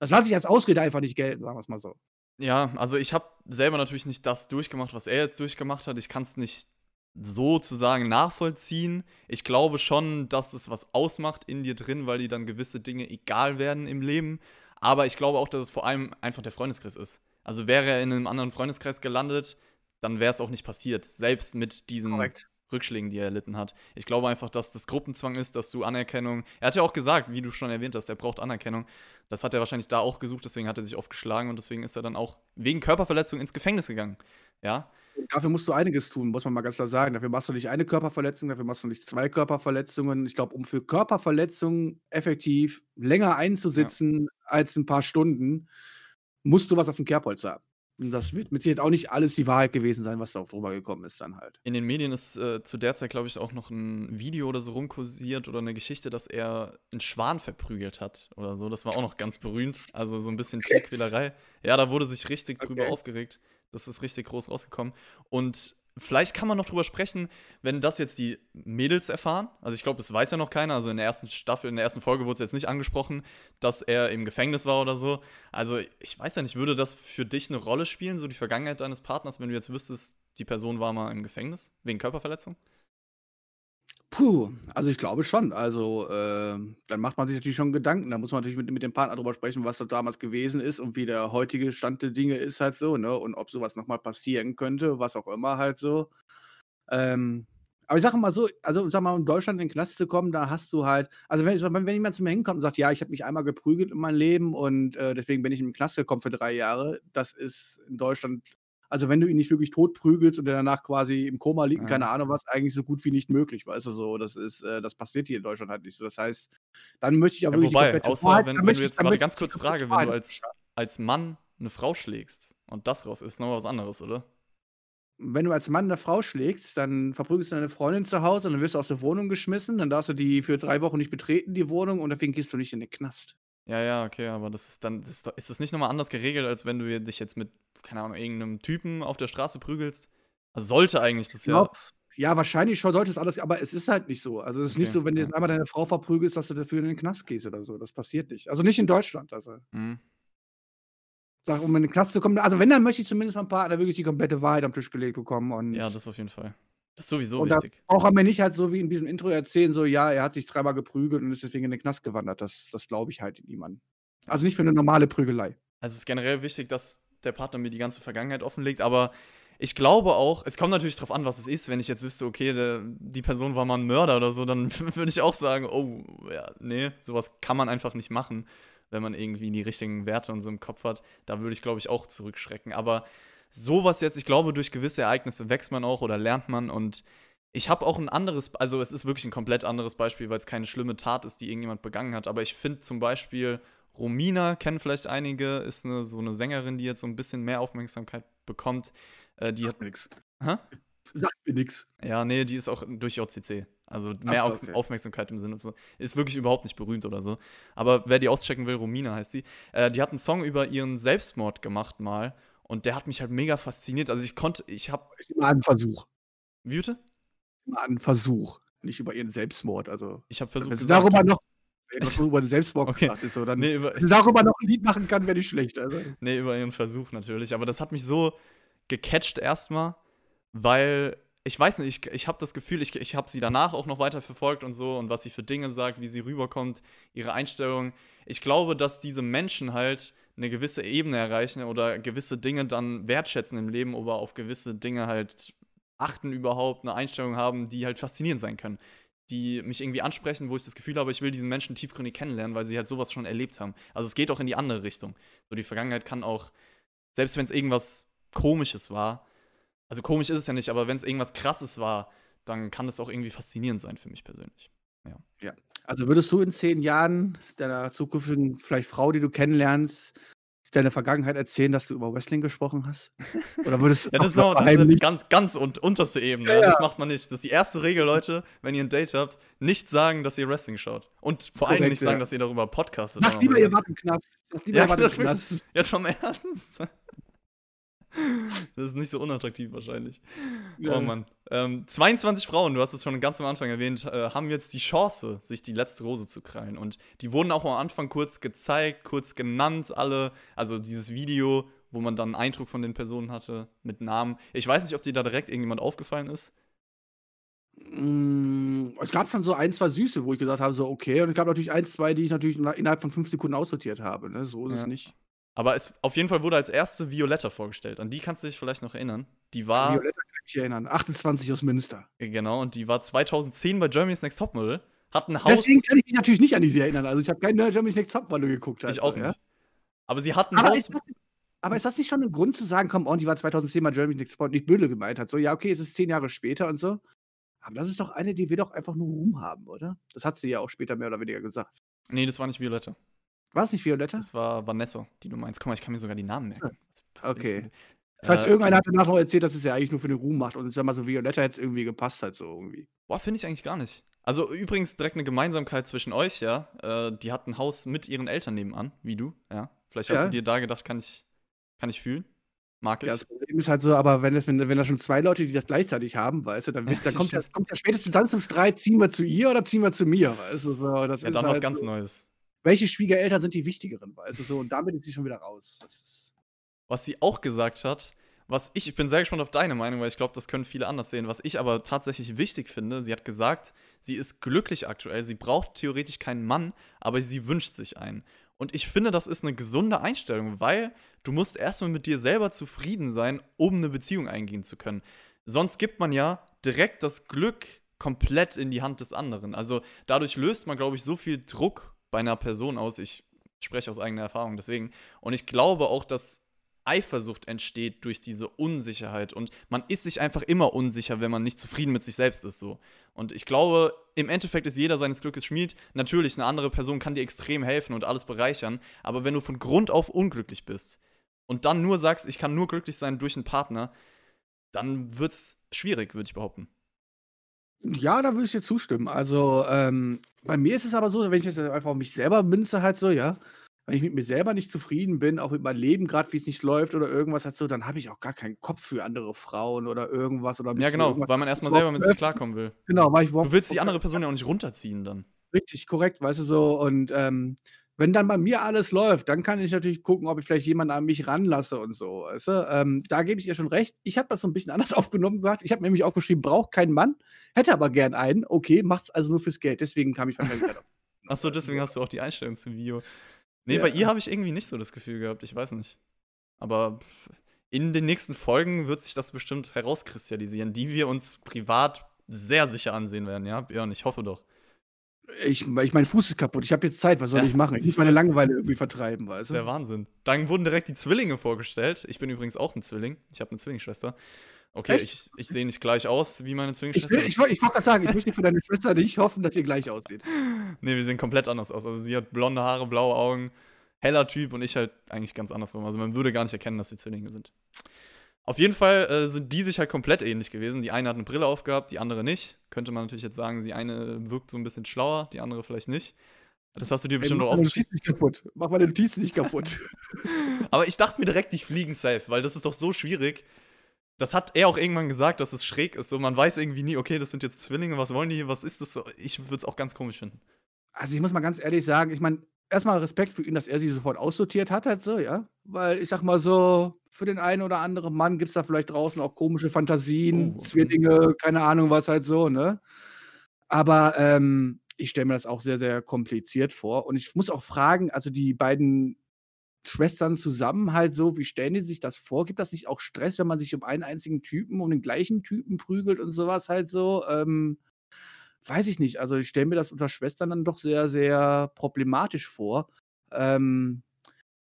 Das lasse ich als Ausrede einfach nicht gelten, sagen wir's mal so. Ja, also, ich habe selber natürlich nicht das durchgemacht, was er jetzt durchgemacht hat. Ich kann's nicht sozusagen nachvollziehen. Ich glaube schon, dass es was ausmacht in dir drin, weil dir dann gewisse Dinge egal werden im Leben. Aber ich glaube auch, dass es vor allem einfach der Freundeskreis ist. Also wäre er in einem anderen Freundeskreis gelandet, dann wäre es auch nicht passiert. Selbst mit diesen Korrekt. Rückschlägen, die er erlitten hat. Ich glaube einfach, dass das Gruppenzwang ist, dass du Anerkennung. Er hat ja auch gesagt, wie du schon erwähnt hast, er braucht Anerkennung. Das hat er wahrscheinlich da auch gesucht, deswegen hat er sich oft geschlagen und deswegen ist er dann auch wegen Körperverletzung ins Gefängnis gegangen. Ja. Dafür musst du einiges tun, muss man mal ganz klar sagen. Dafür machst du nicht eine Körperverletzung, dafür machst du nicht zwei Körperverletzungen. Ich glaube, um für Körperverletzungen effektiv länger einzusitzen als ein paar Stunden, musst du was auf dem Kerbholz haben. Und das wird mit Sicherheit auch nicht alles die Wahrheit gewesen sein, was da auch drüber gekommen ist dann halt. In den Medien ist äh, zu der Zeit, glaube ich, auch noch ein Video oder so rumkursiert oder eine Geschichte, dass er einen Schwan verprügelt hat oder so. Das war auch noch ganz berühmt. Also so ein bisschen Tierquälerei. Ja, da wurde sich richtig drüber Okay. aufgeregt. Das ist richtig groß rausgekommen. Und vielleicht kann man noch drüber sprechen, wenn das jetzt die Mädels erfahren. Also ich glaube, das weiß ja noch keiner. Also in der ersten Staffel, in der ersten Folge wurde es jetzt nicht angesprochen, dass er im Gefängnis war oder so. Also ich weiß ja nicht, würde das für dich eine Rolle spielen, so die Vergangenheit deines Partners, wenn du jetzt wüsstest, die Person war mal im Gefängnis wegen Körperverletzung? Puh, also ich glaube schon. Also, ähm, dann macht man sich natürlich schon Gedanken. Da muss man natürlich mit, mit dem Partner drüber sprechen, was das damals gewesen ist und wie der heutige Stand der Dinge ist halt so, ne? Und ob sowas nochmal passieren könnte, was auch immer halt so. Ähm, aber ich sage mal so, also sag mal, in Deutschland in den Knast zu kommen, da hast du halt, also wenn, wenn wenn jemand zu mir hinkommt und sagt, ja, ich habe mich einmal geprügelt in meinem Leben und äh, deswegen bin ich in den Knast gekommen für drei Jahre, das ist in Deutschland, also wenn du ihn nicht wirklich tot prügelst und der danach quasi im Koma liegt, Ja. keine Ahnung was, eigentlich so gut wie nicht möglich, weißt du so, das ist, äh, das passiert hier in Deutschland halt nicht so. Das heißt, dann möchte ich aber Ja, wobei, außer Wahrheit- wenn, wenn du jetzt, möchte ganz kurz Frage, wenn du als, als Mann eine Frau schlägst und das raus ist, noch was anderes, oder? wenn du als Mann eine Frau schlägst, dann verprügelst du deine Freundin zu Hause und dann wirst du aus der Wohnung geschmissen, dann darfst du die für drei Wochen nicht betreten, die Wohnung, und deswegen gehst du nicht in den Knast. Ja, ja, okay, aber das ist dann, das ist, doch- ist das nicht nochmal anders geregelt, als wenn du dich jetzt mit, keine Ahnung, irgendeinem Typen auf der Straße prügelst? Also sollte eigentlich das ja. glaub, Ja, wahrscheinlich schon sollte es alles, aber es ist halt nicht so. Also es ist nicht Okay, so, wenn du ja. jetzt einmal deine Frau verprügelst, dass du dafür in den Knast gehst oder so. Das passiert nicht. Also nicht in Deutschland. Also, Mhm. sag, um in den Knast zu kommen. Also wenn, dann möchte ich zumindest vom Partner wirklich die komplette Wahrheit am Tisch gelegt bekommen. Und, Ja, das auf jeden Fall. Das ist sowieso und wichtig. braucht er mir nicht halt so wie in diesem Intro erzählen, so, ja, er hat sich dreimal geprügelt und ist deswegen in den Knast gewandert. Das, das glaube ich halt niemandem. Also nicht für eine normale Prügelei. Also es ist generell wichtig, dass der Partner mir die ganze Vergangenheit offenlegt, aber ich glaube auch, es kommt natürlich darauf an, was es ist. Wenn ich jetzt wüsste, okay, der, die Person war mal ein Mörder oder so, dann würde ich auch sagen, oh, ja, nee, sowas kann man einfach nicht machen, wenn man irgendwie die richtigen Werte und so im Kopf hat. Da würde ich, glaube ich, auch zurückschrecken. Aber sowas jetzt, ich glaube, durch gewisse Ereignisse wächst man auch oder lernt man und ich habe auch ein anderes, also es ist wirklich ein komplett anderes Beispiel, weil es keine schlimme Tat ist, die irgendjemand begangen hat. Aber ich finde zum Beispiel Romina, kennen vielleicht einige, ist eine, so eine Sängerin, die jetzt so ein bisschen mehr Aufmerksamkeit bekommt. Äh, die hat, Sagt mir nix. Hä? Sagt mir nix. ja, nee, die ist auch durch JCC. Also mehr so, okay. Aufmerksamkeit im Sinne so. Ist wirklich überhaupt nicht berühmt oder so. Aber wer die auschecken will, Romina heißt sie. Äh, die hat einen Song über ihren Selbstmord gemacht mal. Und der hat mich halt mega fasziniert. Also ich konnte, ich hab. Ich nehme an, einen Versuch. Wie bitte? Ich an, einen Versuch. Nicht über ihren Selbstmord. Also, Ich habe versucht. wenn gesagt- darüber noch, wenn etwas über den Selbstmord Okay. gemacht ist, so, dann, Nee, über, wenn darüber noch ein Lied machen kann, wäre nicht schlecht. Also. Nee, über ihren Versuch natürlich. Aber das hat mich so gecatcht erstmal, weil ich weiß nicht, ich, ich habe das Gefühl, ich, ich habe sie danach auch noch weiter verfolgt und so und was sie für Dinge sagt, wie sie rüberkommt, ihre Einstellung. Ich glaube, dass diese Menschen halt eine gewisse Ebene erreichen oder gewisse Dinge dann wertschätzen im Leben oder auf gewisse Dinge halt achten überhaupt, eine Einstellung haben, die halt faszinierend sein können. Die mich irgendwie ansprechen, wo ich das Gefühl habe, ich will diesen Menschen tiefgründig kennenlernen, weil sie halt sowas schon erlebt haben. Also es geht auch in die andere Richtung. So die Vergangenheit kann auch, selbst wenn es irgendwas Komisches war, also komisch ist es ja nicht, aber wenn es irgendwas Krasses war, dann kann das auch irgendwie faszinierend sein für mich persönlich. Also würdest du in zehn Jahren deiner zukünftigen vielleicht Frau, die du kennenlernst, deine Vergangenheit erzählen, dass du über Wrestling gesprochen hast? Oder würdest du Ja, das ist, auch das ist ganz, ganz und unterste Ebene. Ja, Ja, Das macht man nicht. Das ist die erste Regel, Leute, wenn ihr ein Date habt, nicht sagen, dass ihr Wrestling schaut. Und vor allem nicht sagen, ja. dass ihr darüber podcastet. Noch lieber, ihr wart im Knast. Sag lieber, Ja, ihr wart im Knast. Jetzt mal im Ernst. Das ist nicht so unattraktiv wahrscheinlich. Ja. Oh Mann. Ähm, 22 Frauen, du hast es schon ganz am Anfang erwähnt, äh, haben jetzt die Chance, sich die letzte Rose zu krallen. Und die wurden auch am Anfang kurz gezeigt, kurz genannt, alle. Also dieses Video, wo man dann einen Eindruck von den Personen hatte mit Namen. Ich weiß nicht, ob dir da direkt irgendjemand aufgefallen ist. Hm, es gab schon so ein, 2 Süße, wo ich gesagt habe, so okay. Und es gab natürlich 1, 2, die ich natürlich na innerhalb von 5 Sekunden aussortiert habe, ne? So ist es Ja. nicht. Aber es auf jeden Fall wurde als erste Violetta vorgestellt. An die kannst du dich vielleicht noch erinnern. Die war Violetta kann ich mich erinnern. 28 aus Münster. genau, und die war 2010 bei Germany's Next Topmodel, hat ein Haus Deswegen kann ich mich natürlich nicht an die erinnern. Also, ich habe kein ne, Germany's Next Topmodel geguckt ich also, auch ja? nicht. Aber sie hat ein Aber Haus ist das aber ist das nicht schon 'n Grund zu sagen: „Komm on, die war 2010 bei Germany's Next Top“ nicht böse gemeint hat, so: „Ja, okay, es ist 10 Jahre später und so.“ Aber das ist doch eine, die will doch einfach nur Ruhm haben, oder? Das hat sie ja auch später mehr oder weniger gesagt. Nee, das war nicht Violetta. War das nicht Violetta? Das war Vanessa, die du meinst. Guck mal, ich kann mir sogar die Namen merken. Was- was Okay. weiß, Äh, irgendeiner hat danach noch erzählt, dass es ja eigentlich nur für den Ruhm macht und ich sage mal so, Violetta hätte es irgendwie gepasst halt so irgendwie. Boah, finde ich eigentlich gar nicht. Also übrigens direkt eine Gemeinsamkeit zwischen euch, ja. Äh, die hat ein Haus mit ihren Eltern nebenan, wie du, ja. Vielleicht hast Ja. du dir da gedacht, kann ich, kann ich fühlen. Mag ich. Ja, das Problem ist halt so, aber wenn es wenn wenn da schon 2 Leute, die das gleichzeitig haben, weißt du, dann wird dann kommt ja kommt ja spätestens dann zum Streit, ziehen wir zu ihr oder ziehen wir zu mir, weißt du, so. Das ja, ist dann halt was ganz so, Neues. Welche Schwiegereltern sind die wichtigeren, du, so. Und damit ist sie schon wieder raus. Was sie auch gesagt hat, was ich, ich bin sehr gespannt auf deine Meinung, weil ich glaube, das können viele anders sehen. Was ich aber tatsächlich wichtig finde, sie hat gesagt, sie ist glücklich aktuell, sie braucht theoretisch keinen Mann, aber sie wünscht sich einen. Und ich finde, das ist eine gesunde Einstellung, weil du musst erstmal mit dir selber zufrieden sein, um eine Beziehung eingehen zu können. Sonst gibt man ja direkt das Glück komplett in die Hand des anderen. Also dadurch löst man, glaube ich, so viel Druck bei einer Person aus. Ich spreche aus eigener Erfahrung deswegen. Und ich glaube auch, dass Eifersucht entsteht durch diese Unsicherheit. Und man ist sich einfach immer unsicher, wenn man nicht zufrieden mit sich selbst ist. So. Und ich glaube, im Endeffekt ist jeder seines Glückes Schmied. Natürlich, eine andere Person kann dir extrem helfen und alles bereichern. Aber wenn du von Grund auf unglücklich bist und dann nur sagst, ich kann nur glücklich sein durch einen Partner, dann wird es schwierig, würde ich behaupten. Ja, da würde ich dir zustimmen. Also, ähm, bei mir ist es aber so, wenn ich jetzt einfach auf mich selber münze halt so, ja, wenn ich mit mir selber nicht zufrieden bin, auch mit meinem Leben gerade, wie es nicht läuft oder irgendwas halt so, dann habe ich auch gar keinen Kopf für andere Frauen oder irgendwas oder Ja, genau, weil man erstmal selber mit sich klarkommen will. Genau, weil ich Du willst die andere Person ja auch nicht runterziehen dann. Richtig, korrekt, weißt du so. Und ähm, wenn dann bei mir alles läuft, dann kann ich natürlich gucken, ob ich vielleicht jemanden an mich ranlasse und so, weißt du? Ähm, da gebe ich ihr schon recht. Ich habe das so ein bisschen anders aufgenommen gehabt. Ich habe nämlich auch geschrieben, braucht keinen Mann, hätte aber gern einen. Okay, macht's also nur fürs Geld. Deswegen kam ich wahrscheinlich gerade auf. Achso, deswegen hast du auch die Einstellung zu Vio. Nee, Ja. bei ihr habe ich irgendwie nicht so das Gefühl gehabt, ich weiß nicht. Aber in den nächsten Folgen wird sich das bestimmt herauskristallisieren, die wir uns privat sehr sicher ansehen werden, ja? Björn, ich hoffe doch. Ich, ich mein Fuß ist kaputt. Ich habe jetzt Zeit. Was soll Ja, ich machen? Ich muss meine Langeweile irgendwie vertreiben, weißt Der du? Wahnsinn. Dann wurden direkt die Zwillinge vorgestellt. Ich bin übrigens auch ein Zwilling. Ich habe eine Zwillingsschwester. Okay, Echt? ich, ich sehe nicht gleich aus wie meine Zwillingsschwester. will, ich, woll- ich wollte gerade sagen, ich möchte für deine Schwester nicht hoffen, dass ihr gleich aussieht. Nee, wir sehen komplett anders aus. Also sie hat blonde Haare, blaue Augen, heller Typ und ich halt eigentlich ganz andersrum. Also man würde gar nicht erkennen, dass wir Zwillinge sind. Auf jeden Fall äh, sind die sich halt komplett ähnlich gewesen. Die eine hat eine Brille aufgehabt, die andere nicht. Könnte man natürlich jetzt sagen, die eine wirkt so ein bisschen schlauer, die andere vielleicht nicht. Das hast du dir Ey, bestimmt mach auch meine aufgeschrieben. Notiz nicht kaputt. Mach meine Notiz nicht kaputt. Aber ich dachte mir direkt, die fliegen safe, weil das ist doch so schwierig. Das hat er auch irgendwann gesagt, dass es schräg ist. So, man weiß irgendwie nie, okay, das sind jetzt Zwillinge, was wollen die hier, was ist das? Ich würde es auch ganz komisch finden. Also ich muss mal ganz ehrlich sagen, ich meine, erstmal Respekt für ihn, dass er sie sofort aussortiert hat, halt so, ja. Weil ich sag mal so, für den einen oder anderen Mann gibt es da vielleicht draußen auch komische Fantasien, Oh, okay. Zwillinge, keine Ahnung was halt so, ne? Aber ähm, ich stelle mir das auch sehr, sehr kompliziert vor. Und ich muss auch fragen, also die beiden Schwestern zusammen halt so, wie stellen die sich das vor? Gibt das nicht auch Stress, wenn man sich um einen einzigen Typen, um den gleichen Typen prügelt und sowas halt so? Ähm, weiß ich nicht. Also ich stelle mir das unter Schwestern dann doch sehr, sehr problematisch vor. Ähm,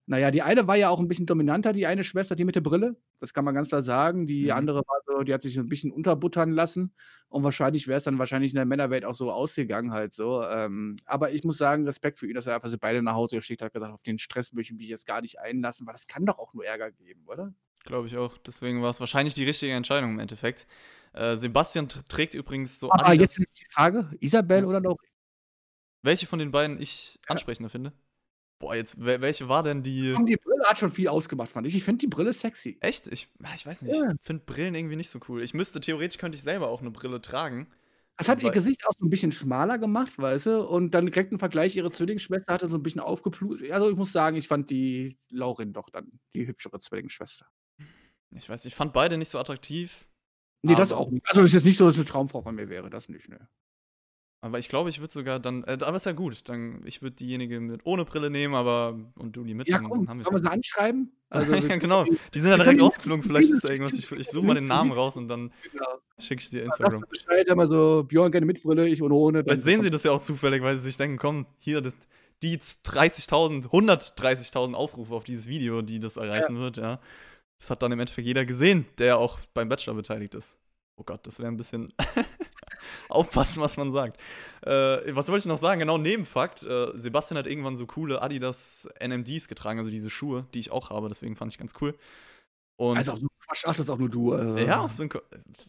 naja, die eine war ja auch ein bisschen dominanter, die eine Schwester, die mit der Brille. Das kann man ganz klar sagen. Die Mhm. andere war so, die hat sich so ein bisschen unterbuttern lassen. Und wahrscheinlich wäre es dann wahrscheinlich in der Männerwelt auch so ausgegangen halt so. Ähm, aber ich muss sagen, Respekt für ihn, dass er einfach so beide nach Hause geschickt hat, gesagt, auf den Stress möchte ich mich jetzt gar nicht einlassen, weil das kann doch auch nur Ärger geben, oder? Glaube ich auch. Deswegen war es wahrscheinlich die richtige Entscheidung im Endeffekt. Äh, Sebastian tr- trägt übrigens so Aber Adidas- jetzt ist die Frage, Isabel Ja. oder Laura? Welche von den beiden ich ansprechender finde? Boah, jetzt, wel- welche war denn die. Die Brille hat schon viel ausgemacht, fand ich. Ich finde die Brille sexy. Echt? Ich, ah, ich weiß nicht. Ja. Ich finde Brillen irgendwie nicht so cool. Ich müsste, theoretisch könnte ich selber auch eine Brille tragen. Es hat ihr Gesicht auch so ein bisschen schmaler gemacht, weißt du? Und dann direkt im Vergleich, ihre Zwillingsschwester hatte so ein bisschen aufgepluscht. Also, ich muss sagen, ich fand die Laurin doch dann die hübschere Zwillingsschwester. Ich weiß, ich fand beide nicht so attraktiv. Nee, das auch nicht. Also, es ist jetzt nicht so, dass eine Traumfrau von mir wäre, das nicht, ne. Aber ich glaube, ich würde sogar dann, äh, aber ist ja gut, dann, ich würde diejenige mit ohne Brille nehmen, aber, und du die mit, Ja, komm, haben sollen wir sie anschreiben? Also, ja, genau. Die sind ja direkt können- rausgeflogen. Vielleicht ist da irgendwas. Ich, ich suche mal den Namen raus und dann Genau. schicke ich dir Instagram. Bescheid, immer so, Björn gerne mit Brille, ich ohne ohne. Vielleicht sehen sie das ja auch zufällig, weil sie sich denken, komm, hier, das, die 30.000, 130.000 Aufrufe auf dieses Video, die das erreichen wird, ja. Das hat dann im Endeffekt jeder gesehen, der auch beim Bachelor beteiligt ist. Oh Gott, das wäre ein bisschen aufpassen, was man sagt. Äh, was wollte ich noch sagen? Genau, Nebenfakt. Äh, Sebastian hat irgendwann so coole Adidas NMDs getragen, also diese Schuhe, die ich auch habe, deswegen fand ich ganz cool. Und Also, auf so Quatsch achtest auch nur du. Also. ja, auf, so ein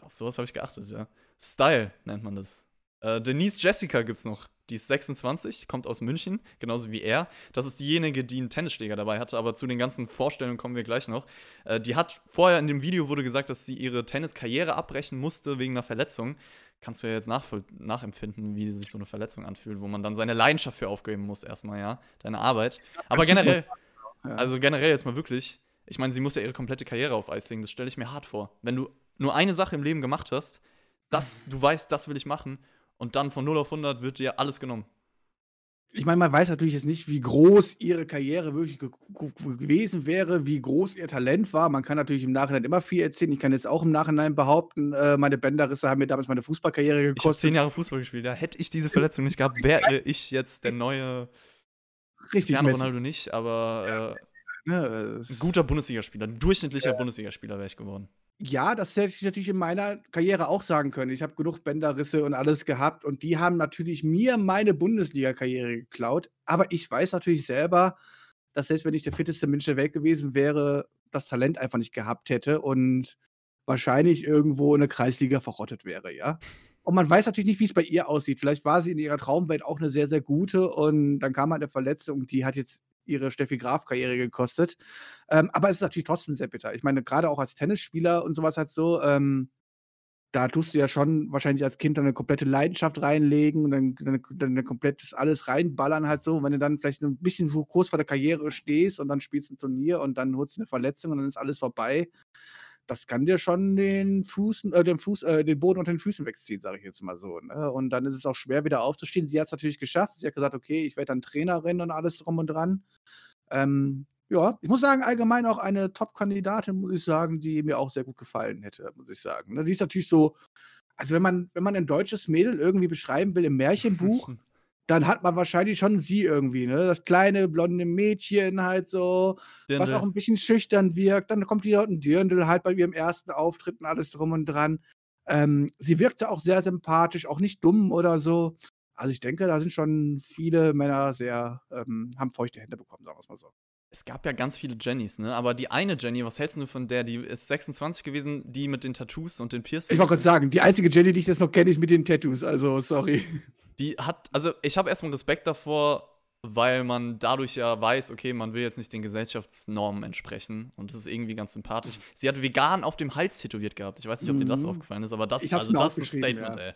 auf sowas habe ich geachtet, ja. Style nennt man das. Äh, Denise Jessica gibt's noch. Die ist 26, kommt aus München, genauso wie er. Das ist diejenige, die einen Tennisschläger dabei hatte, aber zu den ganzen Vorstellungen kommen wir gleich noch. Äh, die hat vorher in dem Video wurde gesagt, dass sie ihre Tenniskarriere abbrechen musste wegen einer Verletzung. Kannst du ja jetzt nachempfinden, wie sich so eine Verletzung anfühlt, wo man dann seine Leidenschaft für aufgeben muss, erstmal, ja. Deine Arbeit. Aber generell, also generell jetzt mal wirklich, ich meine, sie muss ja ihre komplette Karriere auf Eis legen, das stelle ich mir hart vor. Wenn du nur eine Sache im Leben gemacht hast, das, du weißt, das will ich machen, und dann von 0 auf 100 wird dir alles genommen. Ich meine, man weiß natürlich jetzt nicht, wie groß ihre Karriere wirklich ge ge gewesen wäre, wie groß ihr Talent war. Man kann natürlich im Nachhinein immer viel erzählen. Ich kann jetzt auch im Nachhinein behaupten, äh, meine Bänderrisse haben mir damals meine Fußballkarriere Ich habe gekostet. zehn Jahre Fußball gespielt, ja. Hätte ich diese Verletzung nicht gehabt, wäre ich jetzt der neue Richtig Cristiano Ronaldo nicht, aber ne? äh, Es- ein guter Bundesligaspieler, ein durchschnittlicher Bundesligaspieler wäre ich geworden. Ja, das hätte ich natürlich in meiner Karriere auch sagen können. Ich habe genug Bänderrisse und alles gehabt und die haben natürlich mir meine Bundesliga-Karriere geklaut. Aber ich weiß natürlich selber, dass selbst wenn ich der fitteste Mensch der Welt gewesen wäre, das Talent einfach nicht gehabt hätte und wahrscheinlich irgendwo in der Kreisliga verrottet wäre, ja. Und man weiß natürlich nicht, wie es bei ihr aussieht. Vielleicht war sie in ihrer Traumwelt auch eine sehr, sehr gute und dann kam halt eine Verletzung, die hat jetzt ihre Steffi Graf-Karriere gekostet. Ähm, aber es ist natürlich trotzdem sehr bitter. Ich meine, gerade auch als Tennisspieler und sowas halt so, ähm, da tust du ja schon wahrscheinlich als Kind dann eine komplette Leidenschaft reinlegen und dann, dann, dann ein komplettes alles reinballern halt so. Wenn du dann vielleicht ein bisschen kurz vor der Karriere stehst und dann spielst ein Turnier und dann holst du eine Verletzung und dann ist alles vorbei. Das kann dir schon den Fuß, äh, den Fuß, äh, den Boden unter den Füßen wegziehen, sage ich jetzt mal so. Ne? Und dann ist es auch schwer, wieder aufzustehen. Sie hat es natürlich geschafft. Sie hat gesagt, okay, ich werde dann Trainerin und alles drum und dran. Ähm, ja, ich muss sagen, allgemein auch eine Top-Kandidatin, muss ich sagen, die mir auch sehr gut gefallen hätte, muss ich sagen. Ne, die ist natürlich so, also wenn man, wenn man ein deutsches Mädel irgendwie beschreiben will im Märchenbuch, dann hat man wahrscheinlich schon sie irgendwie, ne? Das kleine blonde Mädchen halt so, was Dirndl. auch ein bisschen schüchtern wirkt. Dann kommt die dort ein Dirndl halt bei ihrem ersten Auftritt und alles drum und dran. Ähm, sie wirkte auch sehr sympathisch, auch nicht dumm oder so. Also ich denke, da sind schon viele Männer sehr, ähm, haben feuchte Hände bekommen, sagen wir es mal so. Es gab ja ganz viele Jennys, ne? Aber die eine Jenny, was hältst du von der? Die ist 26 gewesen, die mit den Tattoos und den Piercings. Ich wollte gerade sagen, die einzige Jenny, die ich jetzt noch kenne, ist mit den Tattoos, also sorry. Die hat, also ich habe erstmal Respekt davor, weil man dadurch ja weiß, okay, man will jetzt nicht den Gesellschaftsnormen entsprechen und das ist irgendwie ganz sympathisch. Sie hat vegan auf dem Hals tätowiert gehabt. Ich weiß nicht, ob dir das Mhm. aufgefallen ist, aber das, Ich also das ist ein Statement, ja. ey.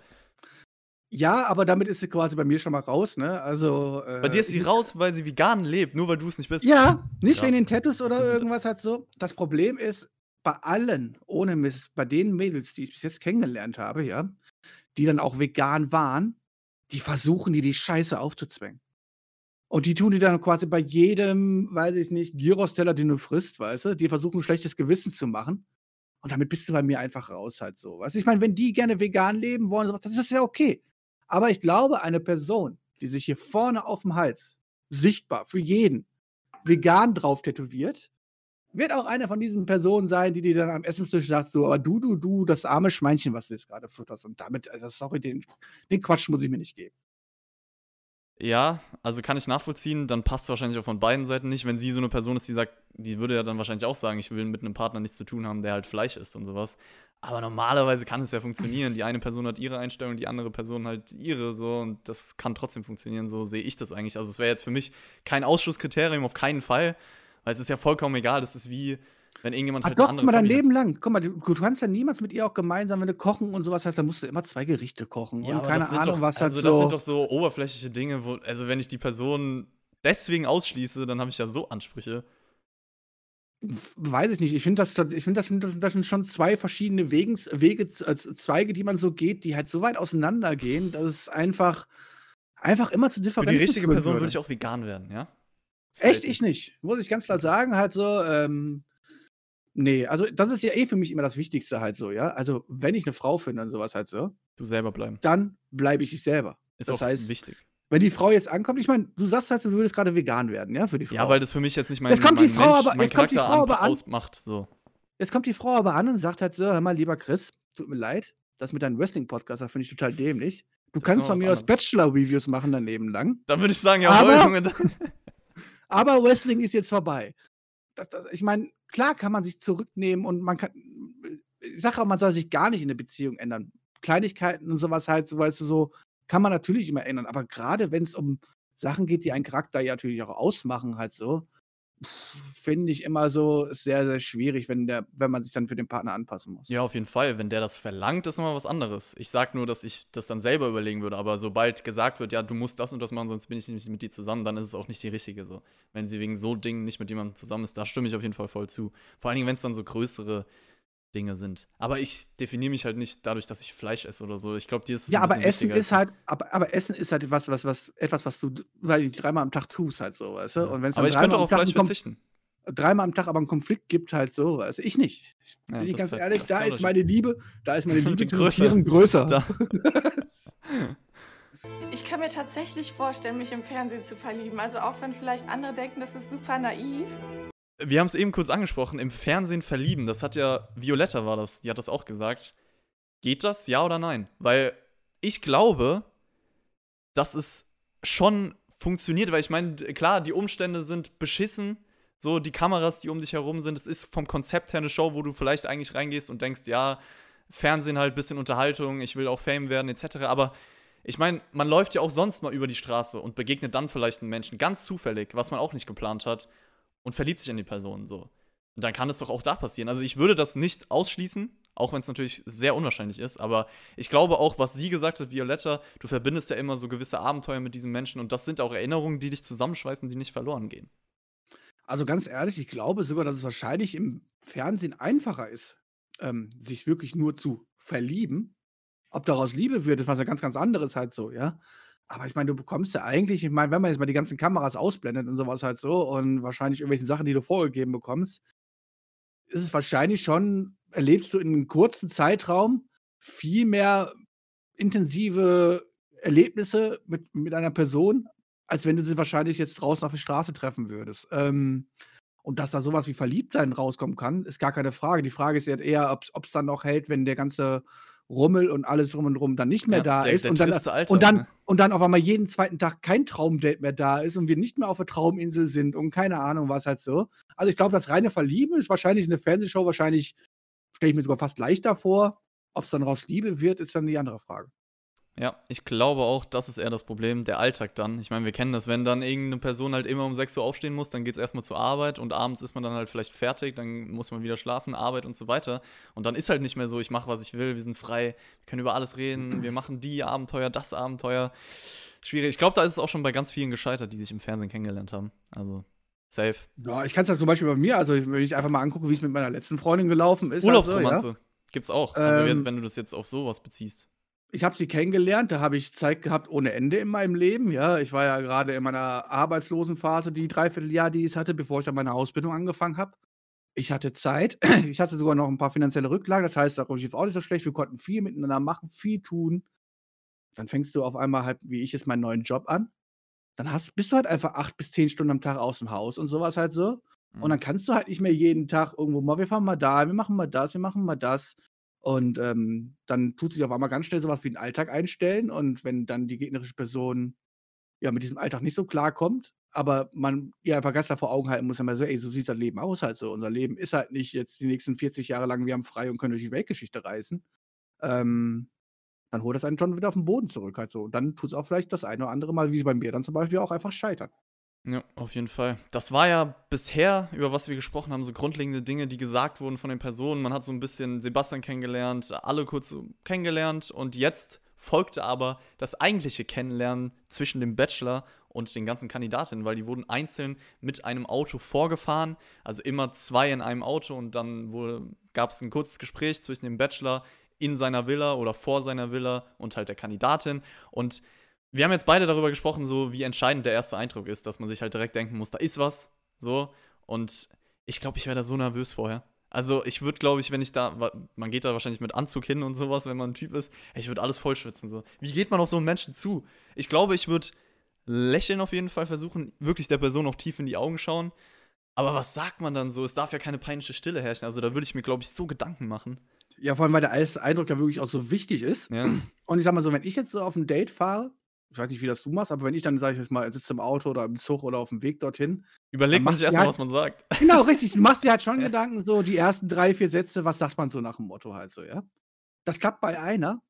Ja, aber damit ist sie quasi bei mir schon mal raus, ne? Also. Äh, Bei dir ist sie raus, weil sie vegan lebt, nur weil du es nicht bist. Ja, nicht Krass. wegen den Tattoos oder irgendwas halt so. Das Problem ist, bei allen, ohne Mist, bei den Mädels, die ich bis jetzt kennengelernt habe, ja, die dann auch vegan waren, die versuchen die die Scheiße aufzuzwängen. Und die tun die dann quasi bei jedem, weiß ich nicht, Gyros-Teller, den du frisst, weißt du, die versuchen schlechtes Gewissen zu machen. Und damit bist du bei mir einfach raus halt so. Weißt du, ich meine, wenn die gerne vegan leben wollen, sowas, dann ist das ja okay. Aber ich glaube, eine Person, die sich hier vorne auf dem Hals, sichtbar für jeden, vegan drauf tätowiert, wird auch eine von diesen Personen sein, die dir dann am Essenstisch sagt, so, aber du, du, du, das arme Schweinchen, was du jetzt gerade futterst. Und damit, also, sorry, den, den Quatsch muss ich mir nicht geben. Ja, also kann ich nachvollziehen, dann passt es wahrscheinlich auch von beiden Seiten nicht. Wenn sie so eine Person ist, die sagt, die würde ja dann wahrscheinlich auch sagen, ich will mit einem Partner nichts zu tun haben, der halt Fleisch isst und sowas. Aber normalerweise kann es ja funktionieren. Die eine Person hat ihre Einstellung, die andere Person halt ihre so und das kann trotzdem funktionieren. So sehe ich das eigentlich. Also es wäre jetzt für mich kein Ausschlusskriterium, auf keinen Fall, weil es ist ja vollkommen egal. Das ist wie, wenn irgendjemand Ach halt doch, guck mal, dein. Leben lang. Guck mal, du, du kannst ja niemals mit ihr auch gemeinsam, wenn du kochen und sowas hast, dann musst du immer zwei Gerichte kochen. Ja, und keine Ahnung, doch, was halt also so. das sind doch so oberflächliche Dinge, wo, also wenn ich die Person deswegen ausschließe, dann habe ich ja so Ansprüche. Weiß ich nicht. Ich finde, das, ich find, das, sind, das sind schon zwei verschiedene Wegens, Wege, äh, Zweige, die man so geht, die halt so weit auseinandergehen, dass es einfach, einfach immer zu Differenzen Für die richtige Person würde ich auch vegan werden, ja? Echt? Ich nicht. Muss ich ganz klar sagen, halt so, ähm, nee, also das ist ja eh für mich immer das Wichtigste halt so, ja? Also, wenn ich eine Frau finde und sowas halt so, Du selber bleiben. dann bleibe ich ich selber. Ist Das auch heißt, wichtig. Wenn die Frau jetzt ankommt, ich meine, du sagst halt, du würdest gerade vegan werden, ja, für die Frau. Ja, weil das für mich jetzt nicht mein, Jetzt kommt die mein, Frau Mensch, aber- mein jetzt kommt die Charakter Frau an, aber an. ausmacht. So. Jetzt kommt die Frau aber an und sagt halt so: Hör mal, lieber Chris, tut mir leid, das mit deinem Wrestling-Podcast, das finde ich total dämlich. Du Das kannst von mir aus. Bachelor-Reviews machen daneben lang. Dann würde ich sagen, jawohl, Aber- Junge. Dann. Aber Wrestling ist jetzt vorbei. Das, das, ich meine, klar kann man sich zurücknehmen und man kann. Ich sage auch, man soll sich gar nicht in der Beziehung ändern. Kleinigkeiten und sowas halt, so weißt du, so kann man natürlich immer ändern. Aber gerade wenn es um Sachen geht, die einen Charakter ja natürlich auch ausmachen, halt so, finde ich immer so sehr, sehr schwierig, wenn, der, wenn man sich dann für den Partner anpassen muss. Ja, auf jeden Fall. Wenn der das verlangt, ist immer was anderes. Ich sag nur, dass ich das dann selber überlegen würde. Aber sobald gesagt wird, ja, du musst das und das machen, sonst bin ich nicht mit dir zusammen, dann ist es auch nicht die richtige so. Wenn sie wegen so Dingen nicht mit jemandem zusammen ist, da stimme ich auf jeden Fall voll zu. Vor allen Dingen, wenn es dann so größere Dinge sind. Aber ich definiere mich halt nicht dadurch, dass ich Fleisch esse oder so. Ich glaube, dir ist es Ja, ein aber Essen ist halt, aber, aber Essen ist halt was, was, was, etwas, was du weil dreimal am Tag tust, halt so, weißt du? Und wenn es dann Aber ich könnte dreimal auch am auf Tag Fleisch verzichten. dreimal am Tag aber einen Konflikt gibt, halt so, weißt du? Ich nicht. Ich, Ja, bin ich ganz ist halt- ehrlich, da ist meine Liebe, da ist meine Liebe größer. Tieren größer. Da. Ich kann mir tatsächlich vorstellen, mich im Fernsehen zu verlieben. Also auch wenn vielleicht andere denken, das ist super naiv. Wir haben es eben kurz angesprochen, im Fernsehen verlieben. Das hat ja, Violetta war das, die hat das auch gesagt. Geht das, ja oder nein? Weil ich glaube, dass es schon funktioniert, weil ich meine, klar, die Umstände sind beschissen. So, die Kameras, die um dich herum sind, es ist vom Konzept her eine Show, wo du vielleicht eigentlich reingehst und denkst, ja, Fernsehen halt, bisschen Unterhaltung, ich will auch Fame werden, etc. Aber ich meine, man läuft ja auch sonst mal über die Straße und begegnet dann vielleicht einen Menschen, ganz zufällig, was man auch nicht geplant hat, und verliebt sich in die Person so. Und dann kann es doch auch da passieren. Also ich würde das nicht ausschließen, auch wenn es natürlich sehr unwahrscheinlich ist, aber ich glaube auch, was sie gesagt hat, Violetta, du verbindest ja immer so gewisse Abenteuer mit diesen Menschen und das sind auch Erinnerungen, die dich zusammenschweißen, die nicht verloren gehen. Also ganz ehrlich, ich glaube sogar, dass es wahrscheinlich im Fernsehen einfacher ist, ähm, sich wirklich nur zu verlieben. Ob daraus Liebe wird, ist was ja ganz, ganz anderes halt so, ja. Aber ich meine, du bekommst ja eigentlich, ich meine, wenn man jetzt mal die ganzen Kameras ausblendet und sowas halt so und wahrscheinlich irgendwelche Sachen, die du vorgegeben bekommst, ist es wahrscheinlich schon, erlebst du in einem kurzen Zeitraum viel mehr intensive Erlebnisse mit, mit einer Person, als wenn du sie wahrscheinlich jetzt draußen auf der Straße treffen würdest. Ähm, und dass da sowas wie Verliebtsein rauskommen kann, ist gar keine Frage. Die Frage ist eher, ob es dann noch hält, wenn der ganze Rummel und alles drum und drum dann nicht mehr Ja, da der- ist der und dann, Alltag, und, dann, ne? und dann auf einmal jeden zweiten Tag kein Traumdate mehr da ist und wir nicht mehr auf der Trauminsel sind und keine Ahnung was halt so. Also ich glaube, das reine Verlieben ist wahrscheinlich eine Fernsehshow, wahrscheinlich stelle ich mir sogar fast leichter vor. Ob es dann raus Liebe wird, ist dann die andere Frage. Ja, ich glaube auch, das ist eher das Problem, der Alltag dann. Ich meine, wir kennen das, wenn dann irgendeine Person halt immer um 6 Uhr aufstehen muss, dann geht es erstmal zur Arbeit und abends ist man dann halt vielleicht fertig, dann muss man wieder schlafen, Arbeit und so weiter. Und dann ist halt nicht mehr so, ich mache, was ich will, wir sind frei, wir können über alles reden, wir machen die Abenteuer, das Abenteuer. Schwierig. Ich glaube, da ist es auch schon bei ganz vielen gescheitert, die sich im Fernsehen kennengelernt haben. Also, safe. Ja, ich kann es ja zum Beispiel bei mir, also wenn ich einfach mal angucke, wie es mit meiner letzten Freundin gelaufen ist. Urlaubsromanze Also, ja. gibt's auch. Also, Ähm, wenn du das jetzt auf sowas beziehst. Ich habe sie kennengelernt, da habe ich Zeit gehabt ohne Ende in meinem Leben. Ja, ich war ja gerade in meiner Arbeitslosenphase, die Dreivierteljahr, die ich hatte, bevor ich dann meine Ausbildung angefangen habe. Ich hatte Zeit, ich hatte sogar noch ein paar finanzielle Rücklagen, das heißt, da lief auch nicht so schlecht. Wir konnten viel miteinander machen, viel tun. Dann fängst du auf einmal halt, wie ich jetzt, meinen neuen Job an. Dann hast, bist du halt einfach acht bis zehn Stunden am Tag aus dem Haus und sowas halt so. Und dann kannst du halt nicht mehr jeden Tag irgendwo mal, wir fahren mal da, wir machen mal das, wir machen mal das. Und ähm, dann tut sich auf einmal ganz schnell sowas wie einen Alltag einstellen. Und wenn dann die gegnerische Person ja mit diesem Alltag nicht so klarkommt, aber man ihr einfach ganz klar vor Augen halten muss, immer so, ey, so sieht das Leben aus halt so. Unser Leben ist halt nicht jetzt die nächsten 40 Jahre lang, wir haben frei und können durch die Weltgeschichte reisen. Ähm, dann holt das einen schon wieder auf den Boden zurück halt so. Und dann tut es auch vielleicht das eine oder andere Mal, wie bei mir dann zum Beispiel auch einfach scheitern. Ja, auf jeden Fall. Das war ja bisher, über was wir gesprochen haben, so grundlegende Dinge, die gesagt wurden von den Personen. Man hat so ein bisschen Sebastian kennengelernt, alle kurz kennengelernt und jetzt folgte aber das eigentliche Kennenlernen zwischen dem Bachelor und den ganzen Kandidatinnen, weil die wurden einzeln mit einem Auto vorgefahren, also immer zwei in einem Auto und dann gab es ein kurzes Gespräch zwischen dem Bachelor in seiner Villa oder vor seiner Villa und halt der Kandidatin und wir haben jetzt beide darüber gesprochen, so wie entscheidend der erste Eindruck ist, dass man sich halt direkt denken muss, da ist was, so und ich glaube, ich wäre da so nervös vorher. Also ich würde, glaube ich, wenn ich da, man geht da wahrscheinlich mit Anzug hin und sowas, wenn man ein Typ ist, ich würde alles vollschwitzen. So. Wie geht man auf so einen Menschen zu? Ich glaube, ich würde lächeln auf jeden Fall versuchen, wirklich der Person auch tief in die Augen schauen. Aber was sagt man dann so? Es darf ja keine peinliche Stille herrschen. Also da würde ich mir, glaube ich, so Gedanken machen. Ja, vor allem, weil der Eindruck ja wirklich auch so wichtig ist. Ja. Und ich sag mal so, wenn ich jetzt so auf ein Date fahre, ich weiß nicht, wie das du machst, aber wenn ich dann, sage ich jetzt mal, sitze im Auto oder im Zug oder auf dem Weg dorthin. Überlegt man sich erstmal, halt, was man sagt. Genau, richtig. Du machst dir halt schon Gedanken, so die ersten drei, vier Sätze, was sagt man so nach dem Motto halt so, ja? Das klappt bei einer,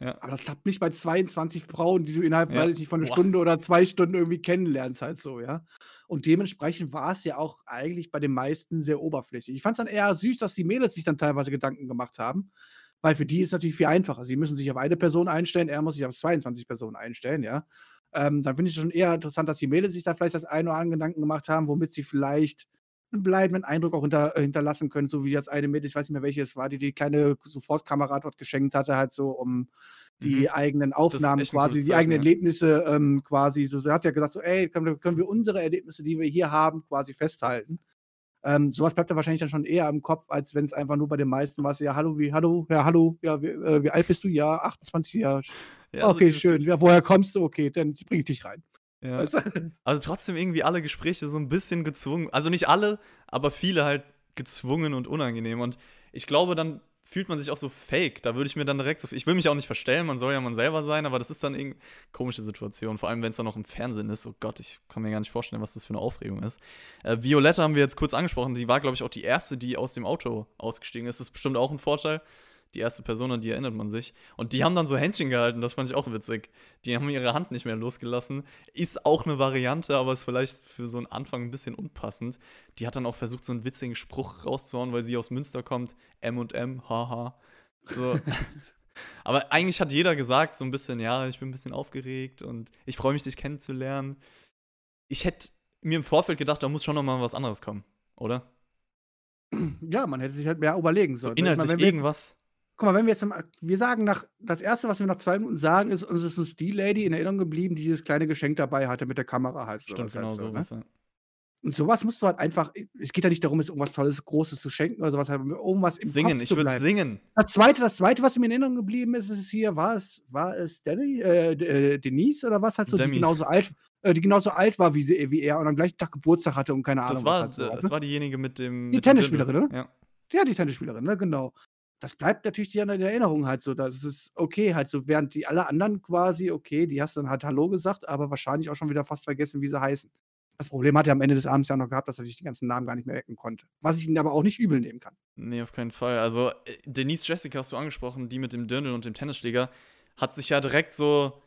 ja. aber das klappt nicht bei 22 Frauen, die du innerhalb, ja. weiß ich nicht, von einer Boah. Stunde oder zwei Stunden irgendwie kennenlernst halt so, ja? Und dementsprechend war es ja auch eigentlich bei den meisten sehr oberflächlich. Ich fand es dann eher süß, dass die Mädels sich dann teilweise Gedanken gemacht haben weil für die ist es natürlich viel einfacher. Sie müssen sich auf eine Person einstellen, er muss sich auf 22 Personen einstellen, ja. Ähm, dann finde ich es schon eher interessant, dass die Mädels sich da vielleicht das ein oder andere Gedanken gemacht haben, womit sie vielleicht einen bleibenden Eindruck auch hinter, äh, hinterlassen können, so wie jetzt eine Mädel, ich weiß nicht mehr welche es war, die die kleine Sofortkamera dort geschenkt hatte, halt so, um die mhm. eigenen Aufnahmen quasi, die eigenen ja. Erlebnisse ähm, quasi, so, so hat sie ja gesagt, so, ey, können, können wir unsere Erlebnisse, die wir hier haben, quasi festhalten. Ähm, sowas bleibt da wahrscheinlich dann schon eher im Kopf, als wenn es einfach nur bei den meisten war, ja, hallo, wie, hallo, ja, hallo, ja, wie, äh, wie alt bist du? Ja, 28, ja. ja okay, also, schön. Ja, woher kommst du? Okay, dann bring ich dich rein. Ja. Du? Also trotzdem irgendwie alle Gespräche so ein bisschen gezwungen. Also nicht alle, aber viele halt gezwungen und unangenehm. Und ich glaube, dann fühlt man sich auch so fake. Da würde ich mir dann direkt so. Ich will mich auch nicht verstellen, man soll ja man selber sein, aber das ist dann irgendwie komische Situation. Vor allem, wenn es dann noch im Fernsehen ist. Oh Gott, ich kann mir gar nicht vorstellen, was das für eine Aufregung ist. Äh, Violetta haben wir jetzt kurz angesprochen. Die war, glaube ich, auch die erste, die aus dem Auto ausgestiegen ist. Das ist bestimmt auch ein Vorteil die erste Person, an die erinnert man sich. Und die haben dann so Händchen gehalten, das fand ich auch witzig. Die haben ihre Hand nicht mehr losgelassen. Ist auch eine Variante, aber ist vielleicht für so einen Anfang ein bisschen unpassend. Die hat dann auch versucht, so einen witzigen Spruch rauszuhauen, weil sie aus Münster kommt. M und M, haha. So. aber eigentlich hat jeder gesagt, so ein bisschen, ja, ich bin ein bisschen aufgeregt und ich freue mich, dich kennenzulernen. Ich hätte mir im Vorfeld gedacht, da muss schon noch mal was anderes kommen, oder? Ja, man hätte sich halt mehr überlegen sollen. So inhaltlich meine, irgendwas. Guck mal, wenn wir jetzt, wir sagen nach, das erste, was wir nach zwei Minuten sagen, ist, uns ist uns die Lady in Erinnerung geblieben, die dieses kleine Geschenk dabei hatte mit der Kamera halt. Stimmt, genau halt so, ne? ja. Und sowas musst du halt einfach, es geht ja nicht darum, jetzt irgendwas Tolles, Großes zu schenken oder sowas, halt, irgendwas im Singen, Kopf ich würde singen. Das zweite, das zweite, was mir in Erinnerung geblieben ist, ist hier, war es, war es Danny, äh, äh, Denise oder was halt so, die genauso alt, äh, die genauso alt war wie, sie, wie er und am gleichen Tag Geburtstag hatte und keine Ahnung. Das war, halt so, das ne? war diejenige mit dem. Die Tennisspielerin, ne? Ja. Ja, die Tennisspielerin, ne, genau das bleibt natürlich dir in der Erinnerung halt so. Das ist okay halt so, während die alle anderen quasi, okay, die hast dann halt Hallo gesagt, aber wahrscheinlich auch schon wieder fast vergessen, wie sie heißen. Das Problem hat er am Ende des Abends ja noch gehabt, dass er sich die ganzen Namen gar nicht mehr wecken konnte. Was ich ihn aber auch nicht übel nehmen kann. Nee, auf keinen Fall. Also, äh, Denise Jessica hast du angesprochen, die mit dem Dirndl und dem Tennisschläger, hat sich ja direkt so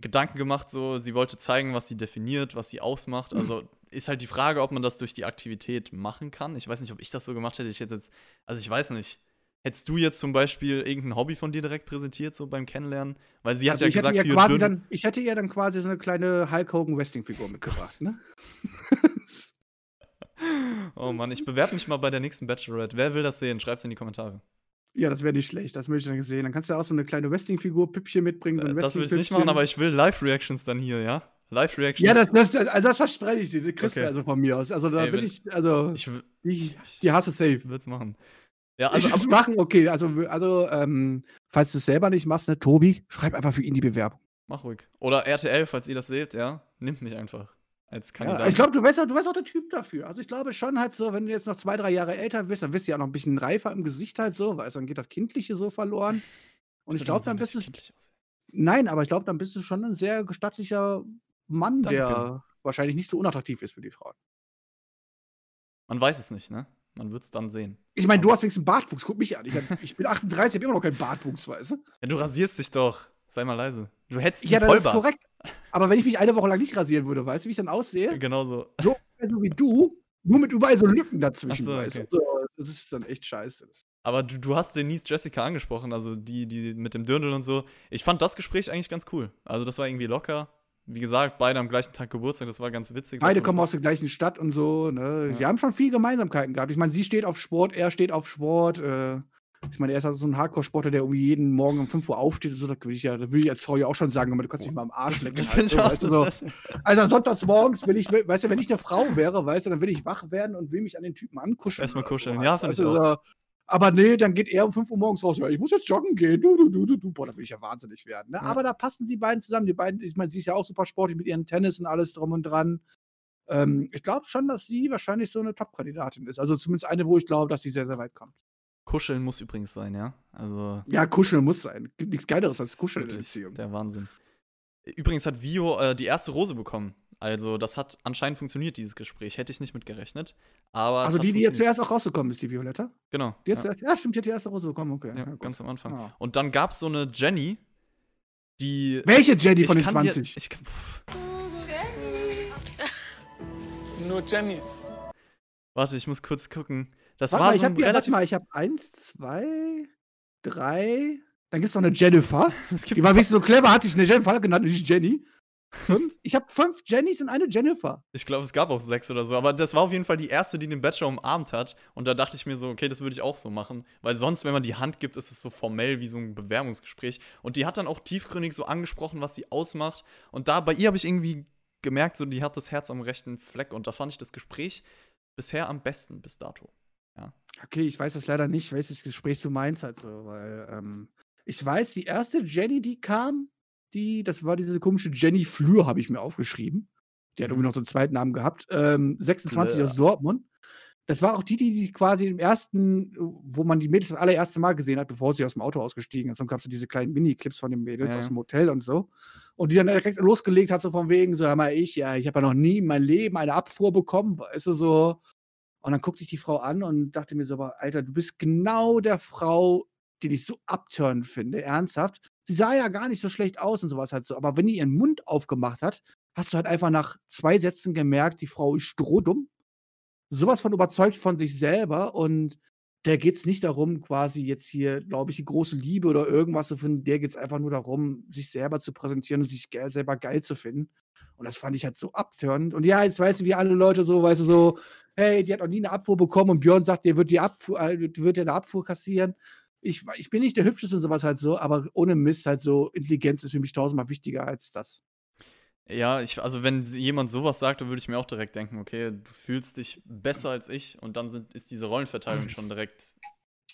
Gedanken gemacht, so, sie wollte zeigen, was sie definiert, was sie ausmacht. Also, ist halt die Frage, ob man das durch die Aktivität machen kann. Ich weiß nicht, ob ich das so gemacht hätte. Ich hätte jetzt, also ich weiß nicht Hättest du jetzt zum Beispiel irgendein Hobby von dir direkt präsentiert, so beim Kennenlernen? Weil sie also hat ja gesagt, ihr quasi dann, ich hätte ihr dann quasi so eine kleine Hulk Hogan Wrestling-Figur mitgebracht, ne? oh Mann, ich bewerbe mich mal bei der nächsten Bachelorette. Wer will das sehen? Schreib's in die Kommentare. Ja, das wäre nicht schlecht, das möchte ich dann sehen. Dann kannst du auch so eine kleine Wrestling-Figur, Püppchen mitbringen. So ein das will ich nicht machen, aber ich will Live-Reactions dann hier, ja? Live-Reactions. Ja, das, das, also das verspreche ich dir. Das kriegst okay. du also von mir aus. Also da Ey, bin ich, also, ich, ich, die hasse safe. Wird's machen. Ja, also ich machen, okay. Also, also ähm, falls du es selber nicht machst, ne, Tobi, schreib einfach für ihn die Bewerbung. Mach ruhig. Oder RTL, falls ihr das seht, ja, nimmt mich einfach als Kandidat. Ja, ich glaube, du wärst, auch, du wärst auch der Typ dafür. Also ich glaube schon halt so, wenn du jetzt noch zwei, drei Jahre älter bist, dann wirst du ja noch ein bisschen reifer im Gesicht halt so, weil dann geht das Kindliche so verloren. Und ich glaube, dann bist du. Nein, aber ich glaube, dann bist du schon ein sehr gestattlicher Mann, Danke. der wahrscheinlich nicht so unattraktiv ist für die Frauen. Man weiß es nicht, ne? Man wird es dann sehen. Ich meine, du hast wenigstens Bartwuchs. Guck mich an. Ich, hab, ich bin 38, habe immer noch keinen Bartwuchs, weißt du? Ja, du rasierst dich doch. Sei mal leise. Du hättest Ja, das ist korrekt. Aber wenn ich mich eine Woche lang nicht rasieren würde, weißt du, wie ich dann aussehe? Genau so. So, so wie du, nur mit überall so Lücken dazwischen, so, weißt du? das ist dann echt scheiße. Aber du, du hast Denise Jessica angesprochen, also die, die mit dem Dirndl und so. Ich fand das Gespräch eigentlich ganz cool. Also das war irgendwie locker. Wie gesagt, beide am gleichen Tag Geburtstag, das war ganz witzig. Beide kommen aus der gleichen Stadt und so. Ne? Ja. Die haben schon viel Gemeinsamkeiten gehabt. Ich meine, sie steht auf Sport, er steht auf Sport. Äh, ich meine, er ist also so ein Hardcore-Sportler, der irgendwie jeden Morgen um 5 Uhr aufsteht. Und so, da würde ich ja, da würde ich als Frau ja auch schon sagen, aber du kannst mich mal am Arsch lecken. Das halt so, ich weißt du, so. das Also sonntags morgens will ich, weißt du, wenn ich eine Frau wäre, weißt du, dann will ich wach werden und will mich an den Typen ankuscheln. Erstmal so kuscheln. halt. Ja, find ich Weißt du, so, Aber nee, dann geht er um 5 Uhr morgens raus. Ja, ich muss jetzt joggen gehen. Du, du, du, du, du. Boah, da will ich ja wahnsinnig werden. Ne? Ja. Aber da passen die beiden zusammen. Die beiden, ich meine, sie ist ja auch super sportlich mit ihren Tennis und alles drum und dran. Ähm, ich glaube schon, dass sie wahrscheinlich so eine Top-Kandidatin ist. Also zumindest eine, wo ich glaube, dass sie sehr, sehr weit kommt. Kuscheln muss übrigens sein, ja. Also. Ja, kuscheln muss sein. Gibt nichts Geileres als kuscheln in der Beziehung. Der Wahnsinn. Übrigens hat Vio äh, die erste Rose bekommen. Also, das hat anscheinend funktioniert, dieses Gespräch. Hätte ich nicht mit gerechnet. Aber. Also die, die jetzt zuerst auch rausgekommen ist, die Violetta. Genau. Die jetzt ja. zuerst, ja, stimmt, die hat die erste Rose bekommen, okay. Ja, ja, ganz am Anfang. Ah. Und dann gab es so eine Jenny, die. Welche Jenny ich von den kann 20? Dir, ich kann, Das sind nur Jennys. warte, ich muss kurz gucken. Das Warte war mal, ich so habe ein hier, warte relativ. mal, ich habe eins, zwei, drei. Dann gibt es noch eine Jennifer. Die war wenigstens so clever, hat sich eine Jennifer genannt, nicht Jenny. Fünf. Ich habe fünf Jennys und eine Jennifer. Ich glaube, es gab auch sechs oder so. Aber das war auf jeden Fall die erste, die den Bachelor umarmt hat. Und da dachte ich mir so, okay, das würde ich auch so machen. Weil sonst, wenn man die Hand gibt, ist es so formell wie so ein Bewerbungsgespräch. Und die hat dann auch tiefgründig so angesprochen, was sie ausmacht. Und da bei ihr habe ich irgendwie gemerkt, so, die hat das Herz am rechten Fleck. Und da fand ich das Gespräch bisher am besten bis dato. Okay, ich weiß das leider nicht, welches Gespräch du meinst, halt so, weil ähm, ich weiß, die erste Jenny, die kam, die, das war diese komische Jenny Flür, habe ich mir aufgeschrieben. Die hat irgendwie noch so einen zweiten Namen gehabt. Ähm, 26 Fleur. aus Dortmund. Das war auch die, die, die quasi im ersten, wo man die Mädels das allererste Mal gesehen hat, bevor sie aus dem Auto ausgestiegen ist. Und gab es so diese kleinen Mini-Clips von den Mädels Ja, aus dem Hotel und so. Und die dann direkt losgelegt hat, so von wegen, so, hör mal, ich, ja, ich habe ja noch nie in meinem Leben eine Abfuhr bekommen, weißt du, so. Und dann guckte ich die Frau an und dachte mir so, aber Alter, du bist genau der Frau, die ich so abturnen finde, ernsthaft. Sie sah ja gar nicht so schlecht aus und sowas halt so. Aber wenn die ihren Mund aufgemacht hat, hast du halt einfach nach zwei Sätzen gemerkt, die Frau ist strohdumm. Sowas von überzeugt von sich selber und der geht es nicht darum, quasi jetzt hier, glaube ich, die große Liebe oder irgendwas zu finden. Der geht es einfach nur darum, sich selber zu präsentieren und sich geil, selber geil zu finden. Und das fand ich halt so abtörend. Und ja, jetzt weißt du, wie alle Leute so, weißt du, so, hey, die hat noch nie eine Abfuhr bekommen und Björn sagt, der wird die Abfuhr, äh, wird ja eine Abfuhr kassieren. Ich, ich bin nicht der Hübscheste und sowas halt so, aber ohne Mist halt so, Intelligenz ist für mich tausendmal wichtiger als das. Ja, ich, also wenn jemand sowas sagt, dann würde ich mir auch direkt denken, okay, du fühlst dich besser als ich und dann sind, ist diese Rollenverteilung schon direkt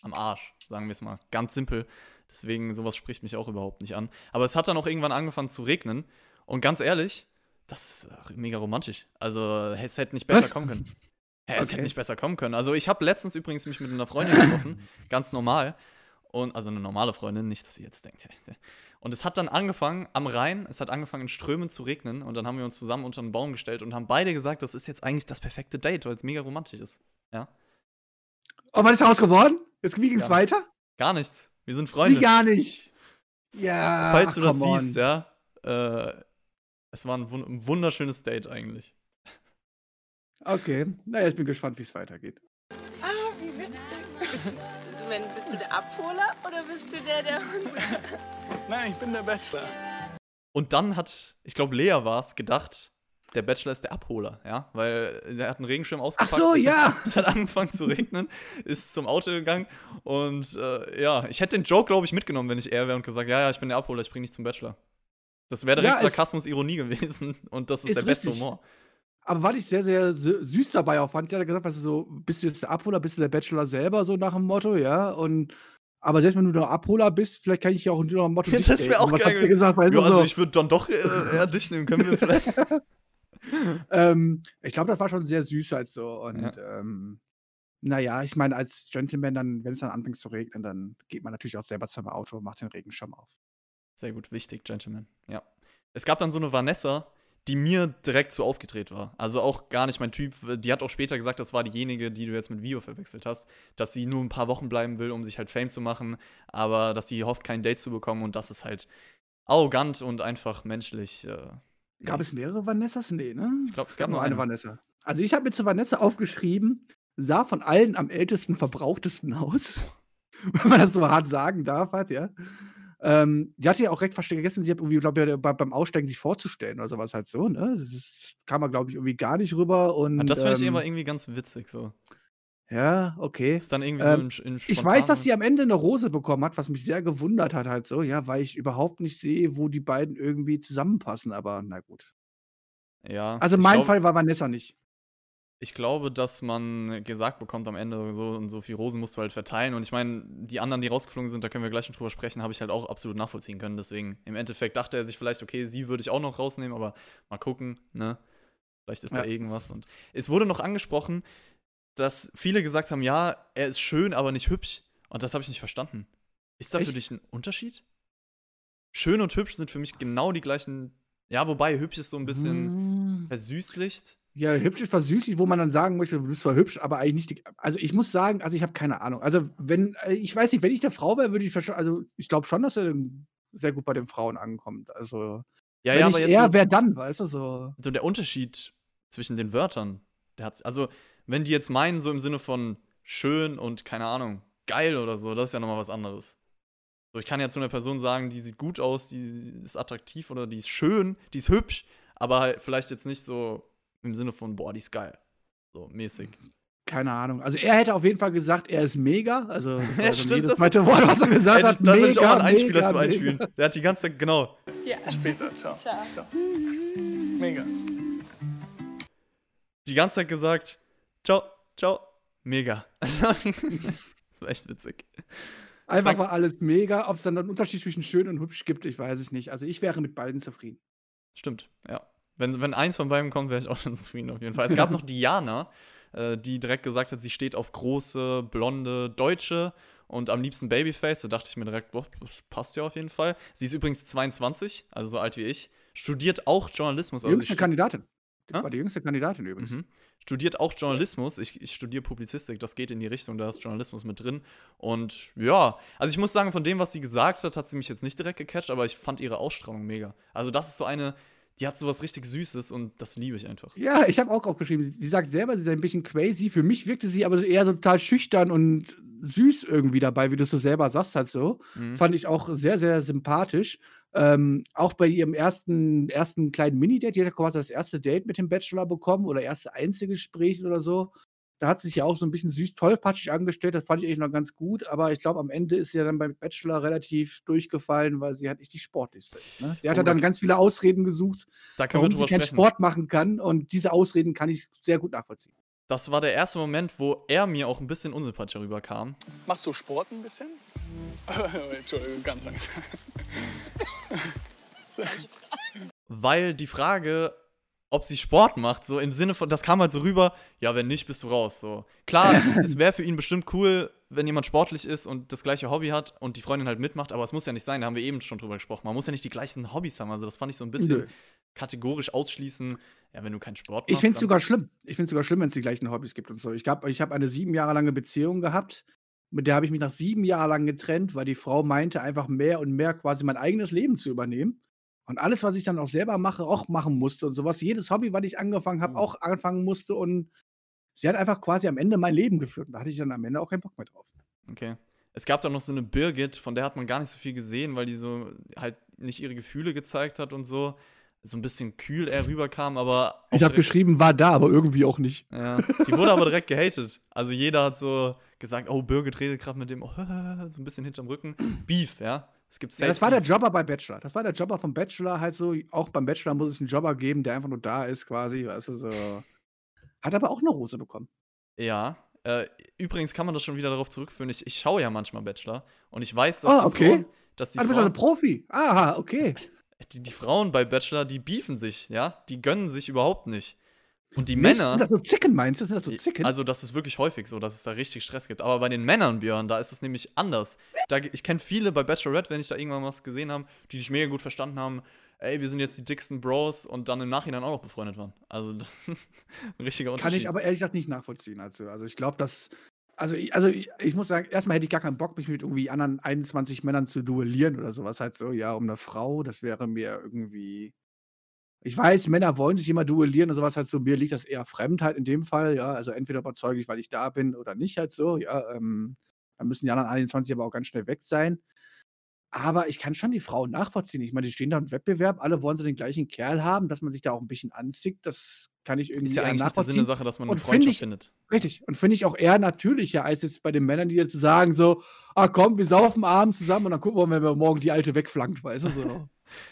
am Arsch, sagen wir es mal. Ganz simpel. Deswegen, sowas spricht mich auch überhaupt nicht an. Aber es hat dann auch irgendwann angefangen zu regnen. Und ganz ehrlich, das ist äh, mega romantisch. Also, es hätte nicht besser Was? kommen können. Ja, es Okay. hätte nicht besser kommen können. Also, ich habe letztens übrigens mich mit einer Freundin getroffen, ganz normal. Und, also eine normale Freundin, nicht, dass sie jetzt denkt. Und es hat dann angefangen am Rhein, es hat angefangen in Strömen zu regnen und dann haben wir uns zusammen unter einen Baum gestellt und haben beide gesagt, das ist jetzt eigentlich das perfekte Date, weil es mega romantisch ist. Ja. Oh, was ist daraus geworden? Jetzt wie ging's Ja. weiter? Gar nichts. Wir sind Wie Freunde. gar nicht. Ja. Falls ach, du das come on. siehst, ja. Äh, es war ein, ein wunderschönes Date eigentlich. Okay. Naja, ich bin gespannt, wie es weitergeht. Ah, wie witzig. Wenn, bist du der Abholer oder bist du der, der uns. Nein, ich bin der Bachelor. Und dann hat, ich glaube, Lea war es, gedacht, der Bachelor ist der Abholer, ja, weil er hat einen Regenschirm ausgepackt. so, es ja. Es hat angefangen zu regnen, ist zum Auto gegangen und äh, ja, ich hätte den Joke, glaube ich, mitgenommen, wenn ich er wäre und gesagt, ja, ja, ich bin der Abholer, ich bringe dich zum Bachelor. Das wäre direkt Ja, es- Sarkasmus, Ironie gewesen und das ist, Ist der beste richtig. Humor. Aber was ich sehr, sehr sü- süß dabei auch fand, ich hatte gesagt, weißt du, so, bist du jetzt der Abholer, bist du der Bachelor selber, so nach dem Motto, ja, und aber selbst wenn du der Abholer bist, vielleicht kann ich ja auch unter dem Motto Das dich wär daten. auch geil du gesagt, Ja, also so, ich würde dann doch äh, eher dich nehmen, können wir vielleicht. ähm, ich glaube, das war schon sehr süß halt so und ähm, naja, ich meine, als Gentleman, dann, wenn es dann anfängt zu regnen, dann geht man natürlich auch selber zum Auto und macht den Regenschirm auf. Sehr gut, wichtig, Gentleman. Ja. Es gab dann so eine Vanessa, die mir direkt zu aufgedreht war. Also auch gar nicht mein Typ. Die hat auch später gesagt, das war diejenige, die du jetzt mit Vio verwechselt hast, dass sie nur ein paar Wochen bleiben will, um sich halt Fame zu machen, aber dass sie hofft, kein Date zu bekommen und das ist halt arrogant und einfach menschlich. Äh, Gab es mehrere Vanessas? Nee, ne? Ich glaube, es gab gab nur nur eine eine. Vanessa. Also ich habe mir zu Vanessa aufgeschrieben, sah von allen am ältesten, verbrauchtesten aus. Wenn man das so hart sagen darf, halt, ja. Ähm, die hatte ja auch recht vergessen, sie hat irgendwie, glaube ich, beim Aussteigen sich vorzustellen oder sowas halt so, ne? Das kam mal, glaube ich, irgendwie gar nicht rüber und, Ah, das finde ich ähm immer irgendwie ganz witzig so. Ja, okay. Ist dann irgendwie Ähm, so im ich weiß, dass sie am Ende 'ne Rose bekommen hat, was mich sehr gewundert hat halt so, ja, weil ich überhaupt nicht sehe, wo die beiden irgendwie zusammenpassen, aber na gut. Ja, Also, mein glaube Fall war Vanessa nicht. Ich glaube, dass man gesagt bekommt am Ende, so und so viel Rosen musst du halt verteilen. Und ich meine, die anderen, die rausgeflogen sind, da können wir gleich noch drüber sprechen, habe ich halt auch absolut nachvollziehen können. Deswegen, im Endeffekt dachte er sich vielleicht, okay, sie würde ich auch noch rausnehmen, aber mal gucken, ne? Vielleicht ist da Ja. irgendwas. Und es wurde noch angesprochen, dass viele gesagt haben, ja, er ist schön, aber nicht hübsch. Und das habe ich nicht verstanden. Ist da für Echt? dich ein Unterschied? Schön und hübsch sind für mich genau die gleichen. Ja, wobei hübsch ist so ein bisschen Hm. versüßlicht. Ja, hübsch ist versüßlich, wo man dann sagen möchte, du bist zwar hübsch, aber eigentlich nicht die also, ich muss sagen, also, ich habe keine Ahnung. Also, wenn äh, ich weiß nicht, wenn ich 'ne Frau wäre, würde ich also, ich glaube schon, dass er, sehr gut bei den Frauen ankommt. Also, Ja, wenn ja, aber jetzt er, wer dann, weißt du, so. so der Unterschied zwischen den Wörtern, der hat's also, wenn die jetzt meinen, so im Sinne von schön und keine Ahnung, geil oder so, das ist ja noch mal was anderes. So, ich kann ja zu einer Person sagen, die sieht gut aus, die ist attraktiv oder die ist schön, die ist hübsch, aber halt vielleicht jetzt nicht so im Sinne von, boah, die ist geil. So mäßig. Keine Ahnung. Also, er hätte auf jeden Fall gesagt, er ist mega. Also, das war Ja, stimmt, jedes das- zweite Wort, was er gesagt hat. da würde ich auch einen Einspieler mega, zu mega. einspielen. Der hat die ganze Zeit, genau. Ja. Später, ciao. Ciao. ciao. Mega. Die ganze Zeit gesagt, ciao, ciao, mega. das war echt witzig. Einfach Dank- war alles mega. Ob es dann einen Unterschied zwischen schön und hübsch gibt, ich weiß es nicht. Also, ich wäre mit beiden zufrieden. Stimmt, ja. Wenn, wenn eins von beiden kommt, wäre ich auch schon zufrieden auf jeden Fall. Es gab noch Diana, äh, die direkt gesagt hat, sie steht auf große, blonde Deutsche und am liebsten Babyface. Da dachte ich mir direkt, boah, das passt ja auf jeden Fall. Sie ist übrigens 22, also so alt wie ich. Studiert auch Journalismus. Die Also jüngste sie stu- Kandidatin. Hä? war die jüngste Kandidatin übrigens. Mhm. Studiert auch Journalismus. Ich, ich studiere Publizistik, das geht in die Richtung, da ist Journalismus mit drin. Und ja, also ich muss sagen, von dem, was sie gesagt hat, hat sie mich jetzt nicht direkt gecatcht, aber ich fand ihre Ausstrahlung mega. Also das ist so eine, die hat sowas richtig Süßes und das liebe ich einfach. Ja, ich habe auch aufgeschrieben, sie sie sagt selber, sie sei ein bisschen crazy. Für mich wirkte sie aber eher so total schüchtern und süß irgendwie dabei, wie du es so selber sagst halt so. Mhm. Fand ich auch sehr, sehr sympathisch. Ähm, auch bei ihrem ersten, ersten kleinen Mini-Date, die hat quasi das erste Date mit dem Bachelor bekommen oder erste Einzelgespräch oder so. Da hat sie sich ja auch so ein bisschen süß tollpatschig angestellt, das fand ich eigentlich noch ganz gut, aber ich glaube, am Ende ist sie ja dann beim Bachelor relativ durchgefallen, weil sie halt nicht die Sportlichste ist. Ne? Sie hat Oh, ja dann da- ganz viele Ausreden gesucht, Da warum sie keinen. Sport machen kann und diese Ausreden kann ich sehr gut nachvollziehen. Das war der erste Moment, wo er mir auch ein bisschen unsympathischer rüberkam. Machst du Sport ein bisschen? Entschuldigung, ganz langsam. Weil die Frage, ob sie Sport macht, so im Sinne von, das kam halt so rüber, ja, wenn nicht, bist du raus. So. Klar, es wäre für ihn bestimmt cool, wenn jemand sportlich ist und das gleiche Hobby hat und die Freundin halt mitmacht, aber es muss ja nicht sein, da haben wir eben schon drüber gesprochen. Man muss ja nicht die gleichen Hobbys haben. Also das fand ich so ein bisschen Nö. kategorisch ausschließen, ja, wenn du keinen Sport machst. Ich finde es sogar schlimm. Ich finde es sogar schlimm, wenn es die gleichen Hobbys gibt und so. Ich habe ich hab eine sieben Jahre lange Beziehung gehabt. Mit der habe ich mich nach sieben Jahren lang getrennt, weil die Frau meinte, einfach mehr und mehr quasi mein eigenes Leben zu übernehmen. Und alles, was ich dann auch selber mache, auch machen musste und sowas. Jedes Hobby, was ich angefangen habe, Mhm. auch anfangen musste. Und sie hat einfach quasi am Ende mein Leben geführt. Und da hatte ich dann am Ende auch keinen Bock mehr drauf. Okay. Es gab da noch so eine Birgit, von der hat man gar nicht so viel gesehen, weil die so halt nicht ihre Gefühle gezeigt hat und so. So ein bisschen kühl er rüberkam, aber. Ich habe geschrieben, war da, aber irgendwie auch nicht. Ja, die wurde aber direkt gehatet. Also jeder hat so gesagt, oh, Birgit redet gerade mit dem, oh, so ein bisschen hinterm Rücken. Beef, ja. Es gibt Ja, das war der. Jobber bei Bachelor. Das war der Jobber vom Bachelor halt so. Auch beim Bachelor muss es einen Jobber geben, der einfach nur da ist, quasi. Weißt du, so. Hat aber auch eine Rose bekommen. Ja. Äh, übrigens kann man das schon wieder darauf zurückführen. Ich, ich schaue ja manchmal Bachelor und ich weiß, dass Ah, die okay. Frauen, dass die Ah, du bist also Profi. Aha, okay. die, die Frauen bei Bachelor, die beefen sich, ja. Die gönnen sich überhaupt nicht. Und die Nicht? Männer. Sind das so Zicken, meinst du? Sind das so Zicken? Also, das ist wirklich häufig so, dass es da richtig Stress gibt. Aber bei den Männern, Björn, da ist es nämlich anders. Da, ich kenne viele bei Bachelorette, wenn ich da irgendwann was gesehen habe, die sich mega gut verstanden haben. Ey, wir sind jetzt die dicksten Bros und dann im Nachhinein auch noch befreundet waren. Also, das ist ein richtiger Unterschied. Kann ich aber ehrlich gesagt nicht nachvollziehen. Also, also ich glaube, dass. Also ich, also ich, ich muss sagen, erstmal hätte ich gar keinen Bock, mich mit irgendwie anderen 21 Männern zu duellieren oder sowas. Halt so, ja, um eine Frau, das wäre mir irgendwie. Ich weiß, Männer wollen sich immer duellieren und sowas halt so. Mir liegt das eher fremd halt in dem Fall, ja. Also entweder überzeuge ich, weil ich da bin oder nicht halt so, ja. Ähm, dann müssen die anderen 21 aber auch ganz schnell weg sein. Aber ich kann schon die Frauen nachvollziehen. Ich meine, die stehen da im Wettbewerb, alle wollen so den gleichen Kerl haben, dass man sich da auch ein bisschen anzickt, das kann ich irgendwie Ist ja eigentlich nicht der Sinn der nachvollziehen. Sache, dass man eine Und Freundschaft ich findet. richtig, und finde ich auch eher natürlicher als jetzt bei den Männern, die jetzt sagen so: „Ah komm, wir saufen abends zusammen und dann gucken wir mal, wer morgen die Alte wegflankt“, weißt du so?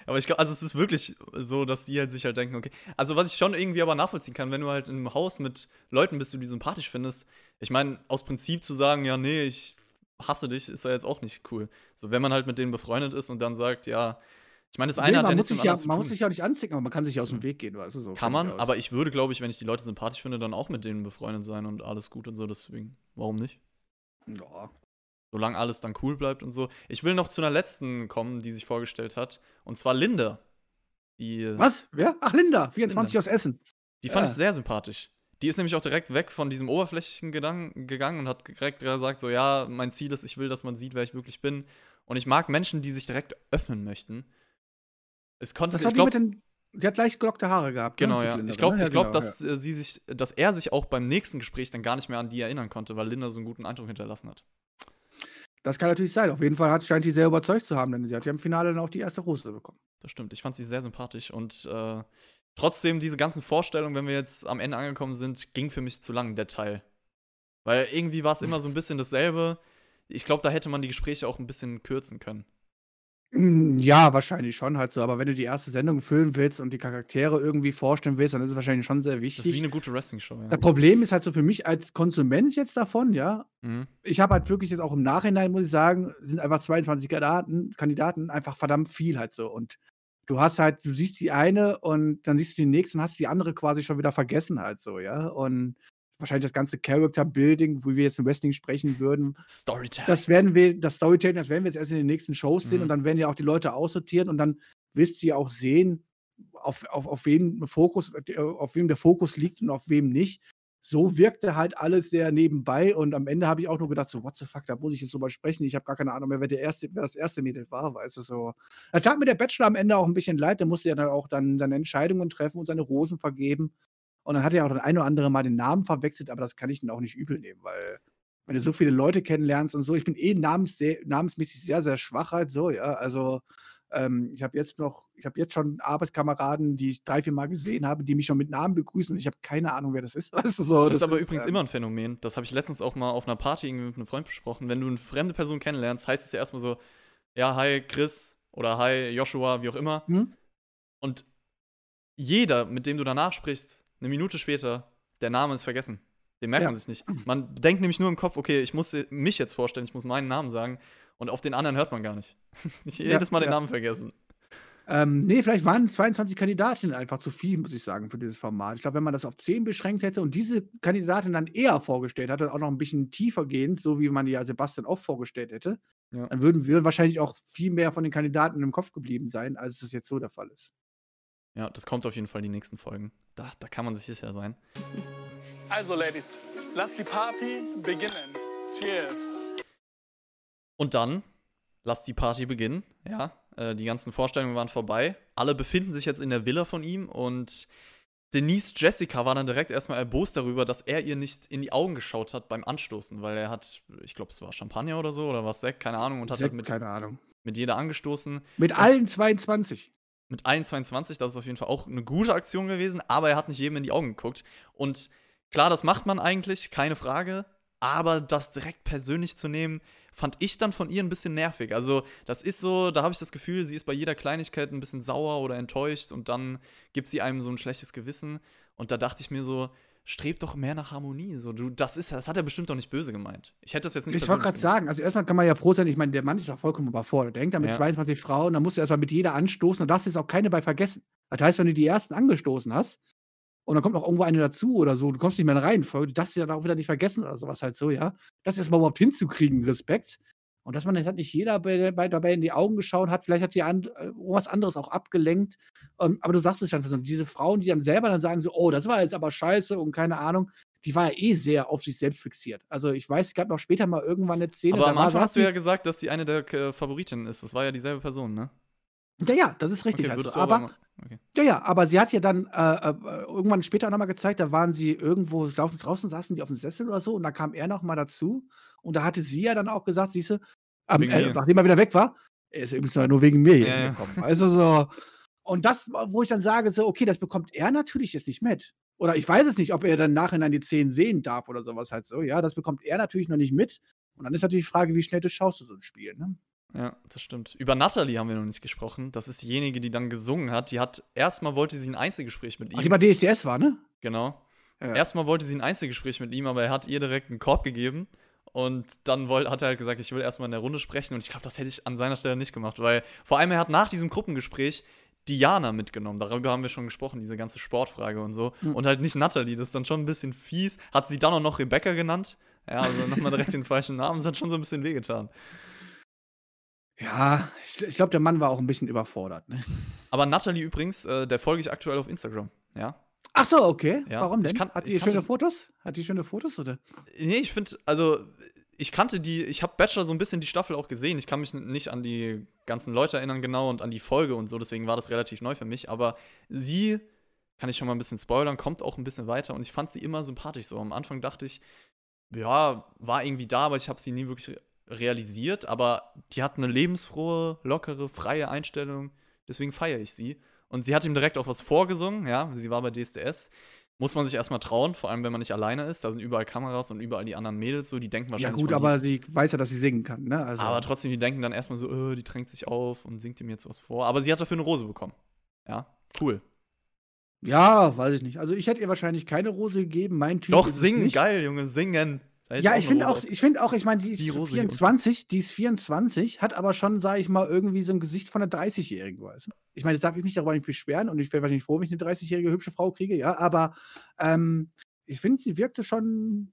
Aber ich glaube, also es ist wirklich so, dass die halt sich halt denken, okay. Also was ich schon irgendwie aber nachvollziehen kann, wenn du halt in einem Haus mit Leuten bist, die du sympathisch findest. Ich meine, aus Prinzip zu sagen, ja, nee, ich hasse dich, ist ja jetzt auch nicht cool. So, wenn man halt mit denen befreundet ist und dann sagt, ja, ich meine, das eine Ne, hat ja nichts mit ja man muss sich ja auch nicht anzicken, aber man kann sich ja aus dem Weg gehen, weißt du so, Kann man, aus. aber ich würde, glaube ich, wenn ich die Leute sympathisch finde, dann auch mit denen befreundet sein und alles gut und so, deswegen, warum nicht? Ja. Solange alles dann cool bleibt und so. Ich will noch zu einer letzten kommen, die sich vorgestellt hat. Und zwar Linda. Die, Was? Wer? Ach, Linda, 24 aus Essen. die fand Ja. ich sehr sympathisch. Die ist nämlich auch direkt weg von diesem oberflächlichen Gedanken gegangen und hat direkt gesagt: So, ja, mein Ziel ist, ich will, dass man sieht, wer ich wirklich bin. Und ich mag Menschen, die sich direkt öffnen möchten. Es konnte, Das ich war die mit den die hat leicht gelockte Haare gehabt, ne? Genau, Die ja. Linda Ich glaube, ne? Ja, glaub, genau, dass äh, sie sich, dass er sich auch beim nächsten Gespräch dann gar nicht mehr an die erinnern konnte, weil Linda so einen guten Eindruck hinterlassen hat. Das kann natürlich sein. Auf jeden Fall hat scheint die sehr überzeugt zu haben, denn sie hat ja im Finale dann auch die erste Rose bekommen. Das stimmt. Ich fand sie sehr sympathisch und äh, trotzdem diese ganzen Vorstellungen, wenn wir jetzt am Ende angekommen sind, ging für mich zu lang der Teil. Weil irgendwie war es immer so ein bisschen dasselbe. Ich glaube, da hätte man die Gespräche auch ein bisschen kürzen können. Hm, ja, wahrscheinlich schon halt so, aber wenn du die erste Sendung füllen willst und die Charaktere irgendwie vorstellen willst, dann ist es wahrscheinlich schon sehr Das ist wie wichtig. eine gute Wrestling-Show, ja. Das Problem ist halt so für mich als Konsument jetzt davon, ja, Mhm. ich habe halt wirklich jetzt auch im Nachhinein, muss ich sagen, sind einfach 22 Kandidaten, Kandidaten einfach verdammt viel halt so. Und du hast halt, du siehst die eine und dann siehst du die nächste und hast die andere quasi schon wieder vergessen halt so, ja. Und wahrscheinlich das ganze Character-Building, wo wir jetzt im Wrestling sprechen würden, Storytelling. das werden wir, das Storytelling, das werden wir jetzt erst in den nächsten Shows sehen Mhm. und dann werden ja auch die Leute aussortieren und dann wirst du ja auch sehen, auf, auf, auf wen Fokus, äh, auf wem der Fokus liegt und auf wem nicht. So wirkte halt alles sehr nebenbei und am Ende habe ich auch nur gedacht, so, what the fuck, da muss ich jetzt drüber sprechen. Ich habe gar keine Ahnung mehr, wer, der erste, wer das erste Mädel war, weißt du so. Da tat mir der Bachelor am Ende auch ein bisschen leid, der musste ja dann auch dann, dann Entscheidungen treffen und seine Rosen vergeben. Und dann hat er auch das ein oder andere Mal den Namen verwechselt, aber das kann ich ihm auch nicht übel nehmen, weil wenn du so viele Leute kennenlernst und so, ich bin eh namens sehr, namensmäßig sehr, sehr schwach halt so, ja. Also ähm, ich habe jetzt noch, ich habe jetzt schon Arbeitskameraden, die ich drei, vier Mal gesehen habe, die mich schon mit Namen begrüßen und ich habe keine Ahnung, wer das ist. Weißt du, so, Das, ist aber übrigens ähm, immer ein Phänomen. Das habe ich letztens auch mal auf einer Party irgendwie mit einem Freund besprochen. Wenn du eine fremde Person kennenlernst, heißt es ja erstmal so, ja, hi Chris oder hi Joshua, wie auch immer. Hm? Und jeder, mit dem du danach sprichst, eine Minute später, der Name ist vergessen. Den merkt Ja. man sich nicht. Man denkt nämlich nur im Kopf, okay, ich muss mich jetzt vorstellen, ich muss meinen Namen sagen. Und auf den anderen hört man gar nicht. Jedes Mal den ja. Namen vergessen. Ähm, nee, vielleicht waren 22 Kandidatinnen einfach zu viel, muss ich sagen, für dieses Format. Ich glaube, wenn man das auf 10 beschränkt hätte und diese Kandidatin dann eher vorgestellt hatte, auch noch ein bisschen tiefer gehend, so wie man ja Sebastian auch vorgestellt hätte, Ja. dann würden wir wahrscheinlich auch viel mehr von den Kandidaten im Kopf geblieben sein, als es jetzt so der Fall ist. Ja, das kommt auf jeden Fall die nächsten Folgen. Da, da kann man sich sicher sein. Also, Ladies, lasst die Party beginnen. Cheers. Und dann, lass die Party beginnen. Ja, äh, die ganzen Vorstellungen waren vorbei. Alle befinden sich jetzt in der Villa von ihm und Denise Jessica war dann direkt erstmal erbost darüber, dass er ihr nicht in die Augen geschaut hat beim Anstoßen, weil er hat, ich glaube, es war Champagner oder so oder was Sekt, keine Ahnung, und hat Sekt, halt mit, keine Ahnung. mit jeder angestoßen. Mit allen 22. Mit allen 22, das ist auf jeden Fall auch eine gute Aktion gewesen, aber er hat nicht jedem in die Augen geguckt. Und klar, das macht man eigentlich, keine Frage. Aber das direkt persönlich zu nehmen, fand ich dann von ihr ein bisschen nervig. Also, das ist so, da habe ich das Gefühl, sie ist bei jeder Kleinigkeit ein bisschen sauer oder enttäuscht und dann gibt sie einem so ein schlechtes Gewissen. Und da dachte ich mir so, streb doch mehr nach Harmonie. So, du, das, ist, das hat er bestimmt doch nicht böse gemeint. Ich hätte das jetzt nicht Ich wollte gerade sagen, also erstmal kann man ja froh sein, ich meine, der Mann ist ja vollkommen überfordert. Der hängt da mit Ja. 22 Frauen, da musst du erstmal mit jeder anstoßen und darfst jetzt auch keine bei vergessen. Das heißt, wenn du die ersten angestoßen hast und dann kommt noch irgendwo eine dazu oder so, du kommst nicht mehr in Reihenfolge, darfst sie dann auch wieder nicht vergessen oder sowas halt so, ja. Das erstmal überhaupt hinzukriegen, Respekt. Und dass man jetzt hat nicht jeder bei, bei, dabei in die Augen geschaut hat, vielleicht hat die an, äh, was anderes auch abgelenkt. Ähm, aber du sagst es schon, also diese Frauen, die dann selber dann sagen so, oh, das war jetzt aber scheiße und keine Ahnung, die war ja eh sehr auf sich selbst fixiert. Also ich weiß, es gab noch später mal irgendwann eine Szene, Aber am Anfang hast du ja gesagt, dass sie eine der Favoritinnen ist. Das war ja dieselbe Person, ne? Ja, ja, das ist richtig. Okay, also. aber, mal- okay. ja, ja, aber sie hat ja dann äh, äh, irgendwann später nochmal gezeigt, da waren sie irgendwo draußen, draußen saßen die auf dem Sessel oder so und da kam er nochmal dazu und da hatte sie ja dann auch gesagt, siehst du, ähm, äh, nachdem er wieder weg war, Er ist übrigens nur wegen mir hier Ja, ja. gekommen. Also so. Und das, wo ich dann sage, so, okay, das bekommt er natürlich jetzt nicht mit. Oder ich weiß es nicht, ob er dann nachhinein die Szenen sehen darf oder sowas halt so. Ja, das bekommt er natürlich noch nicht mit. Und dann ist natürlich die Frage, wie schnell du schaust du so ein Spiel, ne? Ja, das stimmt. Über Natalie haben wir noch nicht gesprochen. Das ist diejenige, die dann gesungen hat. Die hat erstmal wollte sie ein Einzelgespräch mit ihm. Ach, die bei DSDS war, ne? Genau. Ja. Erstmal wollte sie ein Einzelgespräch mit ihm, aber er hat ihr direkt einen Korb gegeben. Und dann woll, hat er halt gesagt, ich will erstmal in der Runde sprechen. Und ich glaube, das hätte ich an seiner Stelle nicht gemacht, weil vor allem er hat nach diesem Gruppengespräch Diana mitgenommen. Darüber haben wir schon gesprochen, diese ganze Sportfrage und so. Mhm. Und halt nicht Natalie. Das ist dann schon ein bisschen fies. Hat sie dann auch noch Rebecca genannt. Ja, also nochmal direkt den falschen Namen. Das hat schon so ein bisschen wehgetan. Ja, ich, ich glaube, der Mann war auch ein bisschen überfordert, ne? Aber Natalie übrigens, äh, der folge ich aktuell auf Instagram. Ja. Ach so, okay. Ja, Warum ich denn? kann- Hat die schöne kannte- Fotos? Hat die schöne Fotos, oder? Nee, ich finde, also ich kannte die, ich habe Bachelor so ein bisschen die Staffel auch gesehen. Ich kann mich nicht an die ganzen Leute erinnern genau und an die Folge und so, deswegen war das relativ neu für mich. Aber sie, kann ich schon mal ein bisschen spoilern, kommt auch ein bisschen weiter und ich fand sie immer sympathisch so. Am Anfang dachte ich, ja, war irgendwie da, aber ich habe sie nie wirklich realisiert. Aber die hat eine lebensfrohe, lockere, freie Einstellung, deswegen feiere ich sie. Und sie hat ihm direkt auch was vorgesungen, ja, sie war bei DSDS. Muss man sich erstmal trauen, vor allem wenn man nicht alleine ist. Da sind überall Kameras und überall die anderen Mädels so, die denken Ja, wahrscheinlich. gut, von aber sie weiß ja, dass sie singen kann, ne? Also, aber trotzdem, die denken dann erstmal so, äh, die drängt sich auf und singt ihm jetzt was vor. Aber sie hat dafür eine Rose bekommen. Ja, cool. ja, weiß ich nicht. Also, ich hätte ihr wahrscheinlich keine Rose gegeben. Mein Typ. Doch, singen, geil, Junge, singen. Ja, ich finde auch, ich finde auch, ich meine, die ist Die Rose hier 24, die ist 24, hat aber schon, sage ich mal, irgendwie so ein Gesicht von einer 30-Jährigen, weißt du? Ich meine, das darf ich mich darüber nicht beschweren und ich wäre wahrscheinlich froh, wenn ich eine 30-jährige hübsche Frau kriege, ja, aber ähm, ich finde, sie wirkte schon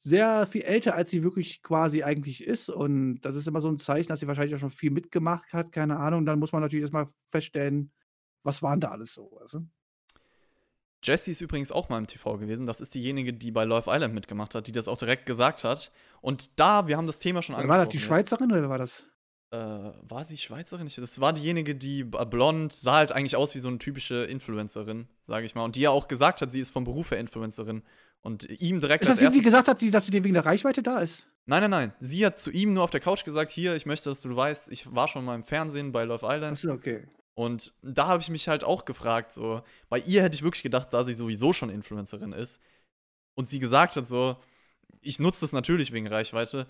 sehr viel älter, als sie wirklich quasi eigentlich ist und das ist immer so ein Zeichen, dass sie wahrscheinlich auch schon viel mitgemacht hat, keine Ahnung, dann muss man natürlich erstmal feststellen, was waren da alles so, weißt du? Jessie ist übrigens auch mal im TV gewesen. Das ist diejenige, die bei Love Island mitgemacht hat, die das auch direkt gesagt hat. Und da, wir haben das Thema schon Oder angesprochen. war das die jetzt. Schweizerin oder wer war das? Äh, war sie Schweizerin? Das war diejenige, die b- blond, sah halt eigentlich aus wie so eine typische Influencerin, sage ich mal. Und die ja auch gesagt hat, sie ist vom Beruf her Influencerin. Und ihm direkt Ist das als die, gesagt hat, die, dass sie dir wegen der Reichweite da ist? nein, nein, nein. Sie hat zu ihm nur auf der Couch gesagt: Hier, ich möchte, dass du weißt, ich war schon mal im Fernsehen bei Love Island. Achso, okay. Und da habe ich mich halt auch gefragt, so, bei ihr hätte ich wirklich gedacht, da sie sowieso schon Influencerin ist und sie gesagt hat, so, ich nutze das natürlich wegen Reichweite,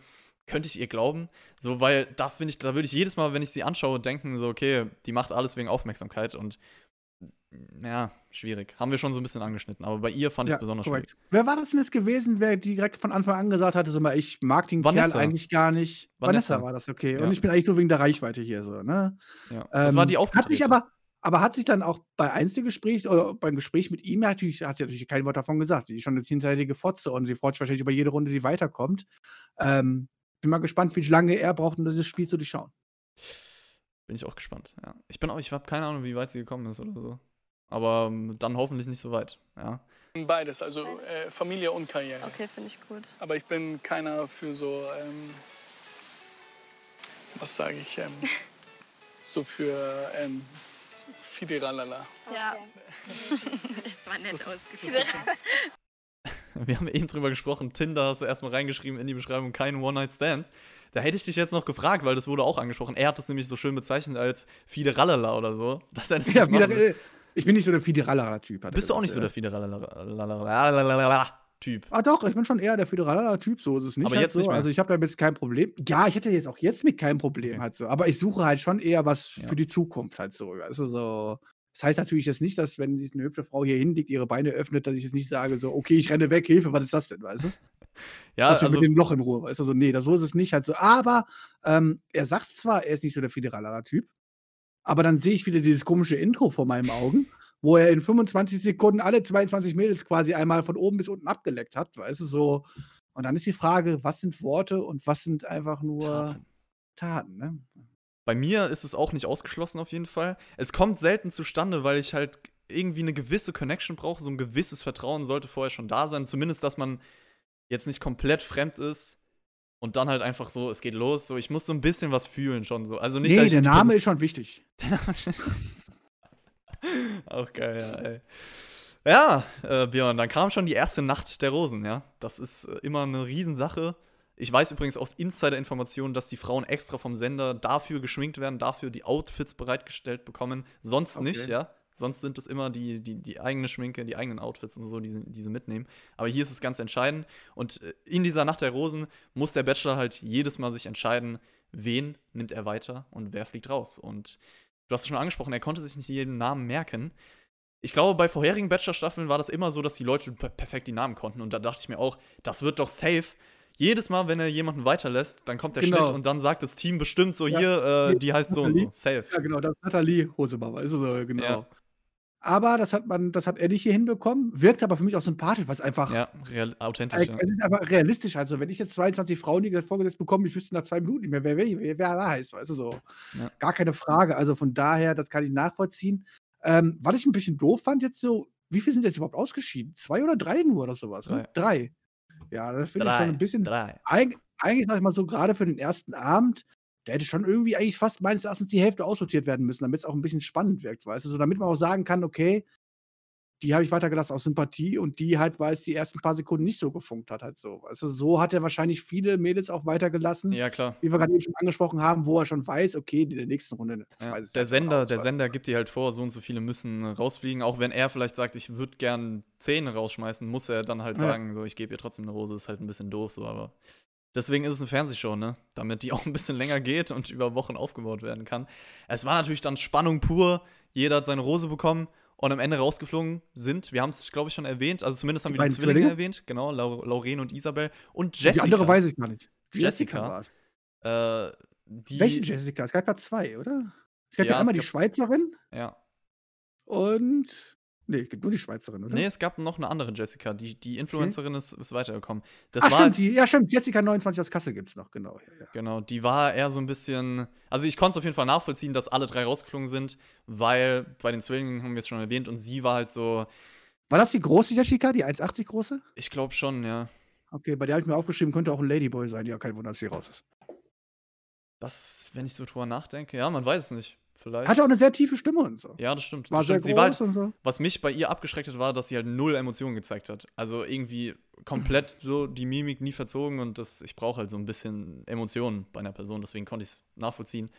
könnte ich ihr glauben, so, weil da finde ich, da würde ich jedes Mal, wenn ich sie anschaue, denken, so, okay, die macht alles wegen Aufmerksamkeit und ja, schwierig. Haben wir schon so ein bisschen angeschnitten, aber bei ihr fand ich es besonders korrekt. Wer war das denn jetzt gewesen, wer direkt von Anfang an gesagt hatte, so mal, ich mag den Kerl Vanessa. eigentlich gar nicht? Vanessa. Vanessa, war das, okay. Ja. Und ich bin eigentlich nur wegen der Reichweite hier so, ne? schwierig. Ja. Das war die Ähm, Hat sich aber, aber hat sich dann auch bei Einzelgespräch oder beim Gespräch mit ihm natürlich, hat sie natürlich kein Wort davon gesagt. Sie ist schon eine hinterhältige Fotze und sie freut sich wahrscheinlich über jede Runde, die weiterkommt. Ähm, bin mal gespannt, wie lange er braucht, um dieses Spiel zu durchschauen. Bin ich auch gespannt, ja. Ich bin auch, ich habe keine Ahnung, wie weit sie gekommen ist oder so. Aber ähm, dann hoffentlich nicht so weit, ja. Beides, also äh, Familie und Karriere. Okay, finde ich gut. Aber ich bin keiner für so, ähm, was sage ich, ähm, so für ähm, Fidiralala. Ja. Das war nett ausgeführt. Wir haben eben drüber gesprochen, Tinder hast du erstmal reingeschrieben in die Beschreibung, kein One-Night-Stand. Da hätte ich dich jetzt noch gefragt, weil das wurde auch angesprochen. Er hat das nämlich so schön bezeichnet als Fideralala oder so. Dass er das Ja, äh, ich bin nicht so der Fideralala-Typ. hat er Bist du auch nicht so der Fideralala-Typ? Ah, doch, ich bin schon eher der Föderaler-Typ, so ist es nicht. Aber halt jetzt so. nicht mehr. Also, ich habe damit kein Problem. Ja, ich hätte jetzt auch jetzt mit keinem Problem Okay. halt so. Aber ich suche halt schon eher was Ja. für die Zukunft halt so. Also, so. Das heißt natürlich jetzt nicht, dass, wenn eine hübsche Frau hier hinlegt, ihre Beine öffnet, dass ich jetzt nicht sage, so, okay, ich renne weg, Hilfe, was ist das denn, weißt du? Ja, mich also mit dem Loch in Ruhe, weißt du? So, nee, das, so ist es nicht halt so. Aber ähm, er sagt zwar, er ist nicht so der föderaler Typ, aber dann sehe ich wieder dieses komische Intro vor meinen Augen, wo er in 25 Sekunden alle 22 Mädels quasi einmal von oben bis unten abgeleckt hat, weißt du, so. Und dann ist die Frage, was sind Worte und was sind einfach nur Taten. Taten, ne? Bei mir ist es auch nicht ausgeschlossen auf jeden Fall. Es kommt selten zustande, weil ich halt irgendwie eine gewisse Connection brauche. So ein gewisses Vertrauen sollte vorher schon da sein. Zumindest, dass man jetzt nicht komplett fremd ist und dann halt einfach so, es geht los. So, ich muss so ein bisschen was fühlen schon so. Also nicht, nee, der Name ist schon wichtig. Person- auch geil, ja, ey. Ja, äh, Björn, dann kam schon die erste Nacht der Rosen, ja. Das ist äh, immer eine Riesensache. Ich weiß übrigens aus Insider-Informationen, dass die Frauen extra vom Sender dafür geschminkt werden, dafür die Outfits bereitgestellt bekommen. Sonst nicht, Okay. ja. Sonst sind es immer die, die, die eigene Schminke, die eigenen Outfits und so, die, sie- die sie mitnehmen. Aber hier ist es ganz entscheidend. Und äh, in dieser Nacht der Rosen muss der Bachelor halt jedes Mal sich entscheiden, wen nimmt er weiter und wer fliegt raus. Und du hast es schon angesprochen, er konnte sich nicht jeden Namen merken. Ich glaube, bei vorherigen Bachelor-Staffeln war das immer so, dass die Leute per perfekt die Namen konnten. Und da dachte ich mir auch, das wird doch safe. Jedes Mal, wenn er jemanden weiterlässt, dann kommt der Genau. Schnitt und dann sagt das Team bestimmt so, Ja. hier, äh, die heißt so und so. Safe. Ja, genau, das ist Nathalie Hosebauer, ist so, genau. Ja. Aber das hat man, das hat er nicht hier hinbekommen, wirkt aber für mich auch sympathisch, was einfach, Ja, real, authentisch. Ja. es ist einfach realistisch. Also, wenn ich jetzt 22 Frauen die vorgesetzt bekomme, ich wüsste nach zwei Minuten nicht mehr, wer, wer, wer, wer da heißt, weißt du so. Ja. Gar keine Frage. Also von daher, das kann ich nachvollziehen. Ähm, was ich ein bisschen doof fand, jetzt so, wie viele sind jetzt überhaupt ausgeschieden? Zwei oder drei nur oder sowas? Ne? Drei. Ja, das finde ich schon ein bisschen. Drei. Eig eigentlich sag ich mal so, gerade für den ersten Abend, der hätte schon irgendwie eigentlich fast meines Erachtens die Hälfte aussortiert werden müssen, damit es auch ein bisschen spannend wirkt, weißt du? So, damit man auch sagen kann, okay, die habe ich weitergelassen aus Sympathie und die halt, weil es die ersten paar Sekunden nicht so gefunkt hat, halt so. Also so hat er wahrscheinlich viele Mädels auch weitergelassen, Ja, klar. wie wir gerade eben schon angesprochen haben, wo er schon weiß, okay, in der nächsten Runde. Ja. Der Sender, der Sender gibt dir halt vor, so und so viele müssen rausfliegen. Auch wenn er vielleicht sagt, ich würde gern zehn rausschmeißen, muss er dann halt Ja. sagen, so ich gebe ihr trotzdem eine Rose, ist halt ein bisschen doof, so, aber deswegen ist es eine Fernsehshow, ne? Damit die auch ein bisschen länger geht und über Wochen aufgebaut werden kann. Es war natürlich dann Spannung pur. Jeder hat seine Rose bekommen und am Ende rausgeflogen sind. Wir haben es, glaube ich, schon erwähnt. Also zumindest haben Die wir die Zwillinge Zwillinge? erwähnt. Genau, Lau Lauren und Isabel. Und Die Jessica. andere weiß ich gar nicht. Jessica? war's. Äh, die, Welche Jessica? Es gab ja zwei, oder? Es gab Ja, ja, einmal die Schweizerin Ja. und. Nee, es gibt nur die Schweizerin, oder? Nee, es gab noch eine andere Jessica. Die, die Influencerin ist, ist weitergekommen. Das Ach, war, stimmt, die, ja, stimmt. Jessica 29 aus Kassel gibt es noch, genau. Ja, ja. Genau, die war eher so ein bisschen. Also, ich konnte es auf jeden Fall nachvollziehen, dass alle drei rausgeflogen sind, weil bei den Zwillingen haben wir es schon erwähnt und sie war halt so. War das die große Jessica, die 1,80 große? Ich glaube schon, ja. Okay, bei der habe ich mir aufgeschrieben, könnte auch ein Ladyboy sein. Ja, kein Wunder, dass sie raus ist. Das, wenn ich so drüber nachdenke, ja, man weiß es nicht. Vielleicht. Hatte auch eine sehr tiefe Stimme und so. ja, das stimmt. War das sehr stimmt. groß Sie war halt, und so. was mich bei ihr abgeschreckt hat, war, dass sie halt null Emotionen gezeigt hat. Also irgendwie komplett so die Mimik nie verzogen und das, ich brauche halt so ein bisschen Emotionen bei einer Person, deswegen konnte ich es nachvollziehen.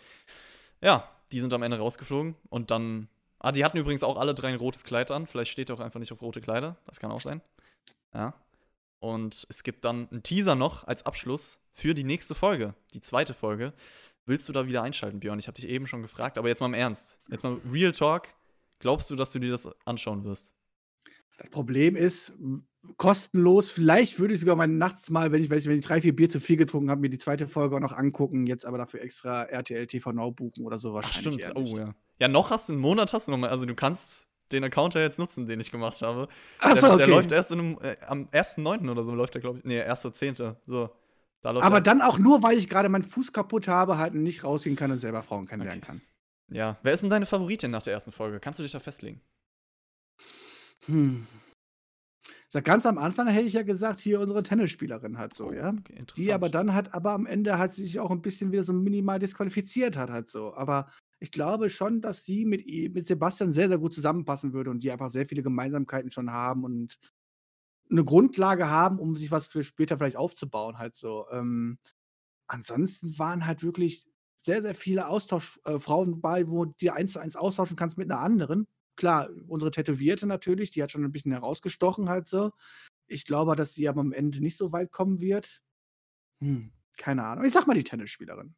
Ja, die sind am Ende rausgeflogen und dann. Ah, die hatten übrigens auch alle drei ein rotes Kleid an. Vielleicht steht er auch einfach nicht auf rote Kleider. Das kann auch sein. Ja. Und es gibt dann einen Teaser noch als Abschluss für die nächste Folge, die zweite Folge. Willst du da wieder einschalten, Björn? Ich habe dich eben schon gefragt, aber jetzt mal im Ernst. Jetzt mal Real Talk. Glaubst du, dass du dir das anschauen wirst? Das Problem ist, kostenlos, vielleicht würde ich sogar mal nachts mal, wenn ich, wenn ich, wenn ich drei, vier Bier zu viel getrunken habe, mir die zweite Folge auch noch angucken, jetzt aber dafür extra RTL TV Now buchen oder so Ach, wahrscheinlich. stimmt. eher nicht. Oh, ja. Ja, noch hast du einen Monat, hast du noch mal. Also, du kannst den Account ja jetzt nutzen, den ich gemacht habe. Ach Der, so, okay. der läuft erst in einem, äh, am 1.9. oder so, läuft der, glaube ich. Nee, 1.10. So. Da aber der. dann auch nur, weil ich gerade meinen Fuß kaputt habe, halt nicht rausgehen kann und selber Frauen kennenlernen Okay. kann. Ja. Wer ist denn deine Favoritin nach der ersten Folge? Kannst du dich da festlegen? Hm. Sag, ganz am Anfang hätte ich ja gesagt, hier unsere Tennisspielerin halt so, ja. Okay, Die aber dann hat, aber am Ende hat sie sich auch ein bisschen wieder so minimal disqualifiziert hat, halt so. Aber ich glaube schon, dass sie mit, mit Sebastian sehr, sehr gut zusammenpassen würde und die einfach sehr viele Gemeinsamkeiten schon haben und eine Grundlage haben, um sich was für später vielleicht aufzubauen, halt so. Ähm, ansonsten waren halt wirklich sehr, sehr viele Austauschfrauen äh, bei, wo du eins zu eins austauschen kannst mit einer anderen. Klar, unsere Tätowierte natürlich, die hat schon ein bisschen herausgestochen halt so. Ich glaube, dass sie aber am Ende nicht so weit kommen wird. Hm, keine Ahnung. Ich sag mal die Tennisspielerin.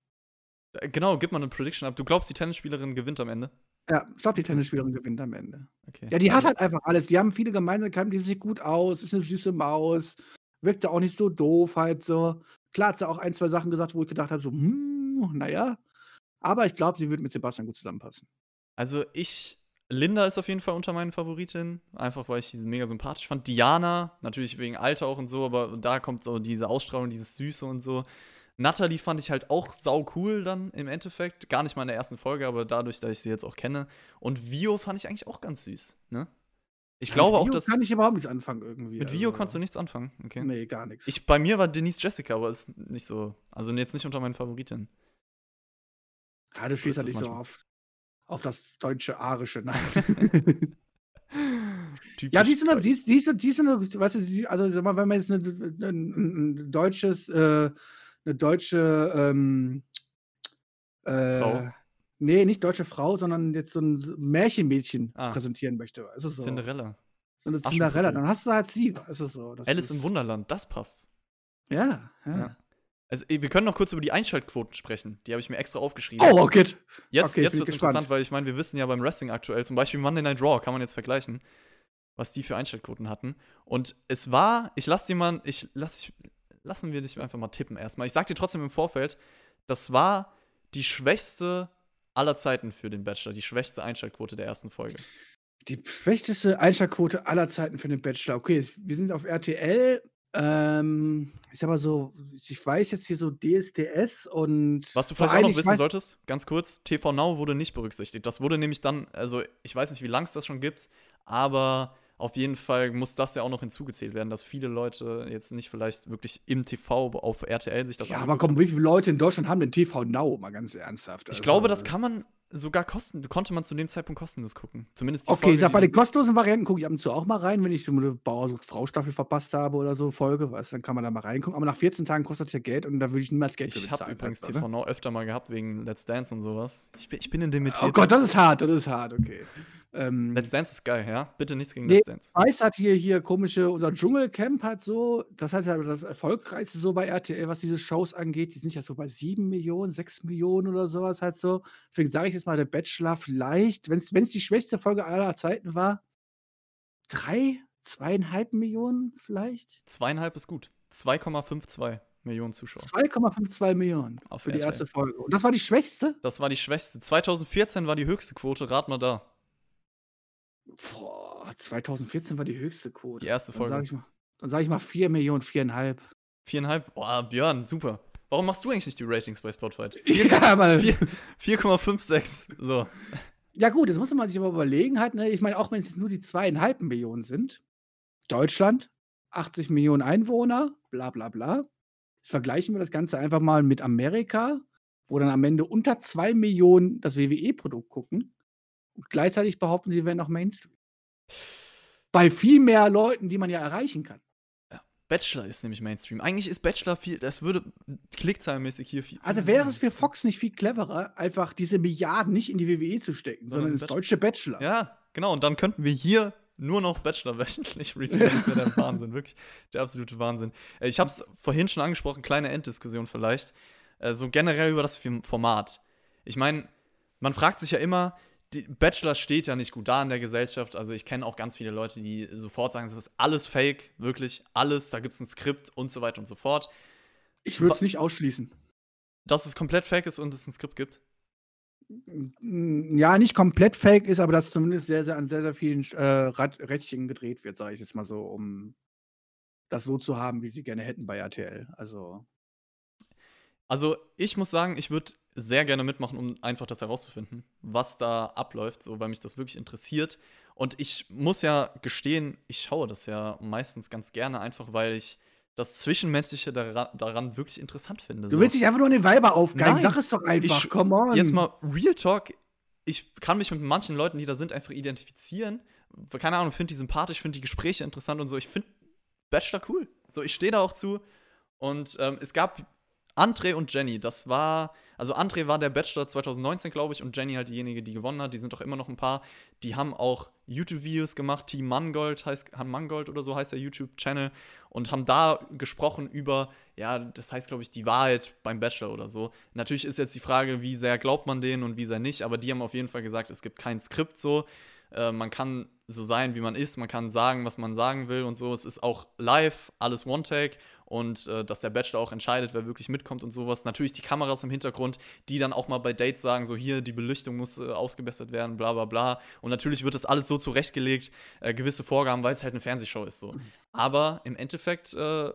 Äh, Genau, gib mal eine Prediction ab. Du glaubst, die Tennisspielerin gewinnt am Ende? Ja, ich glaube, die Tennisspielerin gewinnt am Ende. Okay. Ja, die hat halt einfach alles. Die haben viele Gemeinsamkeiten, die sieht gut aus, ist eine süße Maus, wirkt auch nicht so doof halt so. Klar hat sie auch ein, zwei Sachen gesagt, wo ich gedacht habe, so, hm, naja. Aber ich glaube, sie wird mit Sebastian gut zusammenpassen. Also ich, Linda ist auf jeden Fall unter meinen Favoritinnen, einfach weil ich sie mega sympathisch fand. Diana, natürlich wegen Alter auch und so, aber da kommt so diese Ausstrahlung, dieses Süße und so. Natalie fand ich halt auch sau cool dann im Endeffekt. Gar nicht mal in der ersten Folge, aber dadurch, dass ich sie jetzt auch kenne. Und Vio fand ich eigentlich auch ganz süß, ne? Ich glaube auch, dass. kann ich überhaupt nichts anfangen irgendwie. mit Vio also. kannst du nichts anfangen. Okay. Nee, gar nichts. Ich, bei mir war Denise Jessica, aber ist nicht so. Also jetzt nicht unter meinen Favoritinnen. ja, du ist halt nicht so auf, auf das deutsche Arische. Nein. Ja, die eine, die die die eine, weißt du, also wenn man jetzt ein, ein deutsches, äh, eine deutsche, ähm, äh, Frau. Nee, nicht deutsche Frau, sondern jetzt so ein Märchenmädchen Ah. präsentieren möchte. Ist es so? Cinderella. So eine Cinderella. Dann hast du halt sie. Ist es so? Das Alice ist, im Wunderland, das passt. Ja, ja. Ja. Also, wir können noch kurz über die Einschaltquoten sprechen. Die habe ich mir extra aufgeschrieben. Oh, Rocket! Jetzt, okay, jetzt wird es interessant, weil ich meine, wir wissen ja beim Wrestling aktuell, zum Beispiel Monday Night Raw, kann man jetzt vergleichen, was die für Einschaltquoten hatten. Und es war, ich lass dir mal, ich lass, ich, lassen wir dich einfach mal tippen erstmal. Ich sag dir trotzdem im Vorfeld, das war die schwächste aller Zeiten für den Bachelor, die schwächste Einschaltquote der ersten Folge. Die schwächste Einschaltquote aller Zeiten für den Bachelor. Okay, wir sind auf RTL. Ähm, ist aber so, ich weiß jetzt hier so DSDS und. Was du vielleicht auch noch wissen solltest, ganz kurz, TV Now wurde nicht berücksichtigt. Das wurde nämlich dann, also ich weiß nicht, wie lange es das schon gibt, aber auf jeden Fall muss das ja auch noch hinzugezählt werden, dass viele Leute jetzt nicht vielleicht wirklich im TV auf RTL sich das Ja, aber komm, wie viele Leute in Deutschland haben den TV Now? Mal ganz ernsthaft. Ich Also, glaube, das kann man sogar kosten, konnte man zu dem Zeitpunkt kostenlos gucken. Zumindest die Okay, Folge, ich sag, bei die- den kostenlosen Varianten gucke ich ab und zu auch mal rein, wenn ich so eine Bauer sucht Frau Staffel verpasst habe oder so Folge, weißt dann kann man da mal reingucken. Aber nach 14 Tagen kostet es ja Geld und da würde ich niemals Geld für Ich habe bezahlen. übrigens weißt du, TV ne? Now öfter mal gehabt wegen Let's Dance und sowas. Ich bin, ich bin in dem Oh Gott, das ist hart, das ist hart, okay. Ähm, Let's Dance ist geil, ja? Bitte nichts gegen Nee. Let's Dance. Weiß hat hier, hier komische, unser Dschungelcamp hat so, das heißt ja das erfolgreichste so bei RTL, was diese Shows angeht, die sind ja so bei 7 Millionen, 6 Millionen oder sowas halt so. Deswegen sage ich jetzt mal, der Bachelor vielleicht, wenn es die schwächste Folge aller Zeiten war, drei, zweieinhalb Millionen vielleicht? Zweieinhalb ist gut. 2,52 Millionen Zuschauer. 2,52 Millionen Auf für die RTL. erste Folge. Und das war die schwächste? Das war die schwächste. 2014 war die höchste Quote, rat mal da. Boah, 2014 war die höchste Quote. Die erste Dann sage Folge. ich mal, dann sag ich mal 4 Millionen, 4,5. Viereinhalb? Boah, Björn, super. Warum machst du eigentlich nicht die Ratings bei Spotify? Ja, Mann. Vier- 4,56. So. Ja, gut, das muss man sich aber überlegen halt. Ne? Ich meine, auch wenn es jetzt nur die zweieinhalb Millionen sind, Deutschland, 80 Millionen Einwohner, bla bla bla. Jetzt vergleichen wir das Ganze einfach mal mit Amerika, wo dann am Ende unter zwei Millionen das WWE-Produkt gucken und gleichzeitig behaupten, sie wären auch Mainstream. Bei viel mehr Leuten, die man ja erreichen kann. Bachelor ist nämlich Mainstream. Eigentlich ist Bachelor viel, das würde klickzahlenmäßig hier viel. Also wäre es für Fox nicht viel cleverer, einfach diese Milliarden nicht in die WWE zu stecken, Sondern sondern in ins Bachelor. deutsche Bachelor. Ja, genau. Und dann könnten wir hier nur noch Bachelor wöchentlich reviewen. Das wäre der Wahnsinn, wirklich. Der absolute Wahnsinn. Äh, Ich habe es vorhin schon angesprochen, kleine Enddiskussion vielleicht. Äh, So generell über das Format. Ich meine, man fragt sich ja immer, Bachelor steht ja nicht gut da in der Gesellschaft. Also ich kenne auch ganz viele Leute, die sofort sagen, das ist alles fake, wirklich alles. Da gibt es ein Skript und so weiter und so fort. Ich würde es nicht ausschließen. Dass es komplett fake ist und es ein Skript gibt. Ja, nicht komplett fake ist, aber dass zumindest sehr, sehr an sehr, sehr vielen äh, Rädchen gedreht wird, sage ich jetzt mal so, um das so zu haben, wie sie gerne hätten bei RTL. Also, Also, ich muss sagen, ich würde sehr gerne mitmachen, um einfach das herauszufinden, was da abläuft, so weil mich das wirklich interessiert. Und ich muss ja gestehen, ich schaue das ja meistens ganz gerne, einfach weil ich das Zwischenmenschliche daran, daran wirklich interessant finde. du so. willst dich einfach nur an den Weiber aufgeilen. Sag es doch einfach, Ich- come on. Jetzt mal Real Talk. Ich kann mich mit manchen Leuten, die da sind, einfach identifizieren. Keine Ahnung, finde die sympathisch, finde die Gespräche interessant und so. Ich finde Bachelor cool. So, ich stehe da auch zu. Und ähm, es gab André und Jenny. Das war, also André war der Bachelor 2019, glaube ich, und Jenny halt diejenige, die gewonnen hat. Die sind doch immer noch ein paar. Die haben auch YouTube-Videos gemacht. Team Mangold heißt, Mangold oder so heißt der YouTube-Channel. Und haben da gesprochen über, ja, das heißt, glaube ich, die Wahrheit beim Bachelor oder so. Natürlich ist jetzt die Frage, wie sehr glaubt man denen und wie sehr nicht. Aber die haben auf jeden Fall gesagt, es gibt kein Skript so. Äh, man kann so sein, wie man ist, man kann sagen, was man sagen will und so. Es ist auch live, alles One-Take und äh, dass der Bachelor auch entscheidet, wer wirklich mitkommt und sowas. Natürlich die Kameras im Hintergrund, die dann auch mal bei Dates sagen, so hier, die Beleuchtung muss äh, ausgebessert werden, bla bla bla. Und natürlich wird das alles so zurechtgelegt, äh, gewisse Vorgaben, weil es halt eine Fernsehshow ist so. Aber im Endeffekt äh,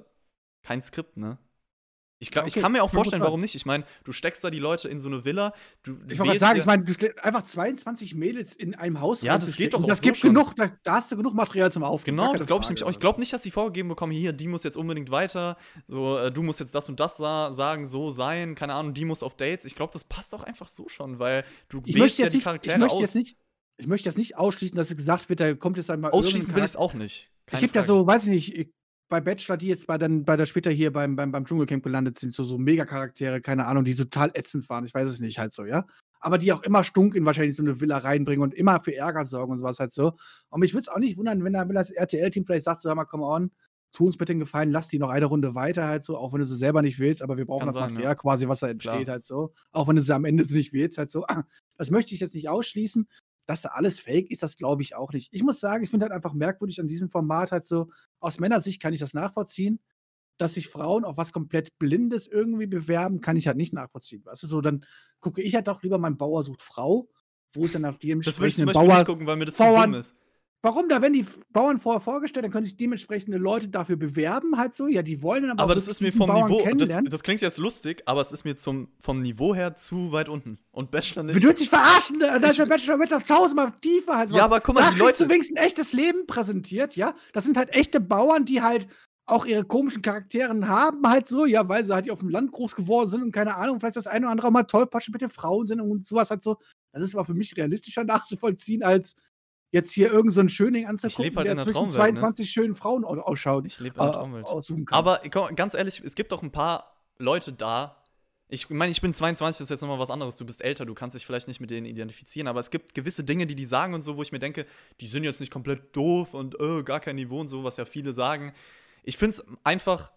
kein Skript, ne? Ich, glaub, ich Okay, kann mir auch vorstellen, warum nicht. Ich meine, du steckst da die Leute in so eine Villa. Du ich wollte sagen, ich meine, du stellst einfach 22 Mädels in einem Haus Ja, das geht doch auch Das so gibt schon. genug, da, da hast du genug Material zum Aufnehmen. Genau, das glaube ich nämlich auch. Ich also. glaube nicht, dass die vorgegeben bekommen, hier, die muss jetzt unbedingt weiter, so, äh, du musst jetzt das und das sa sagen, so sein, keine Ahnung, die muss auf Dates. Ich glaube, das passt auch einfach so schon, weil du ich wählst ja jetzt die nicht, ich Charaktere möchte aus. jetzt nicht, ich möchte das nicht ausschließen, dass es gesagt wird, da kommt jetzt einmal Ausschließen will ich es auch nicht. Es Keine gibt ja Frage. so, weiß ich nicht, ich- bei Bachelor, die jetzt bei, dann, bei der später hier beim, beim, beim Dschungelcamp gelandet sind, so, so Mega-Charaktere, keine Ahnung, die total ätzend waren, ich weiß es nicht, halt so, ja. Aber die auch immer stunk in wahrscheinlich so eine Villa reinbringen und immer für Ärger sorgen und sowas halt so. Und mich würde es auch nicht wundern, wenn da das RTL-Team vielleicht sagt, so, hör mal, come on, tu uns bitte den Gefallen, lass die noch eine Runde weiter halt so, auch wenn du sie selber nicht willst, aber wir brauchen Kann das sein, Material ja. quasi, was da entsteht Klar. halt so. Auch wenn du sie am Ende nicht willst halt so. Das möchte ich jetzt nicht ausschließen. Dass da alles fake ist, das glaube ich auch nicht. Ich muss sagen, ich finde halt einfach merkwürdig an diesem Format halt so, aus Männersicht kann ich das nachvollziehen. Dass sich Frauen auf was komplett Blindes irgendwie bewerben, kann ich halt nicht nachvollziehen. Weißt du, so, dann gucke ich halt doch lieber mein Bauer sucht Frau, wo es dann auf die Das will ich zum entsprechenden Beispiel Bauer. nicht gucken, weil mir das zu Bauern- dumm ist. Warum? Da werden die Bauern vorher vorgestellt, dann können sich dementsprechende Leute dafür bewerben, halt so. Ja, die wollen dann aber. Aber das ist mir vom Bauern Niveau, das, das klingt jetzt lustig, aber es ist mir zum, vom Niveau her zu weit unten. Und Bachelor nicht. Du willst dich verarschen, da ist der Bachelor mit tausendmal tiefer halt. Ja, aber guck mal, da die kriegst du Leute- wenigstens ein echtes Leben präsentiert, ja. Das sind halt echte Bauern, die halt auch ihre komischen Charakteren haben, halt so, ja, weil sie halt auf dem Land groß geworden sind und keine Ahnung, vielleicht das eine oder andere mal tollpatschig mit den Frauen sind und sowas halt so. Das ist aber für mich realistischer nachzuvollziehen, als jetzt hier irgendeinen so einen Schöning anzugucken, halt der zwischen Traumwelt, ne? 22 schönen Frauen au- ausschaut. Ich lebe in der äh, Traumwelt. kann. Aber komm, ganz ehrlich, es gibt doch ein paar Leute da. Ich meine, ich bin 22, das ist jetzt nochmal was anderes. Du bist älter, du kannst dich vielleicht nicht mit denen identifizieren, aber es gibt gewisse Dinge, die die sagen und so, wo ich mir denke, die sind jetzt nicht komplett doof und äh, gar kein Niveau und so, was ja viele sagen. Ich finde es einfach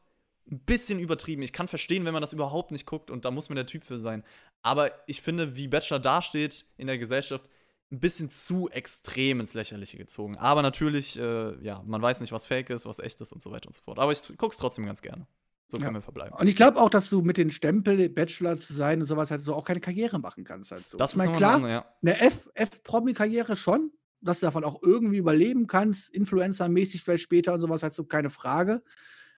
ein bisschen übertrieben. Ich kann verstehen, wenn man das überhaupt nicht guckt und da muss man der Typ für sein. Aber ich finde, wie Bachelor dasteht in der Gesellschaft, ein bisschen zu extrem ins Lächerliche gezogen. Aber natürlich, äh, ja, man weiß nicht, was fake ist, was echt ist und so weiter und so fort. Aber ich guck's trotzdem ganz gerne. So Ja. können wir verbleiben. Und ich glaube auch, dass du mit den Stempel, Bachelor zu sein und sowas halt so auch keine Karriere machen kannst. Halt so. Das ich ist meine, nochmal klar, eine andere, ja. eine F-Promi-Karriere schon, dass du davon auch irgendwie überleben kannst, Influencer-mäßig vielleicht später und sowas, halt so keine Frage.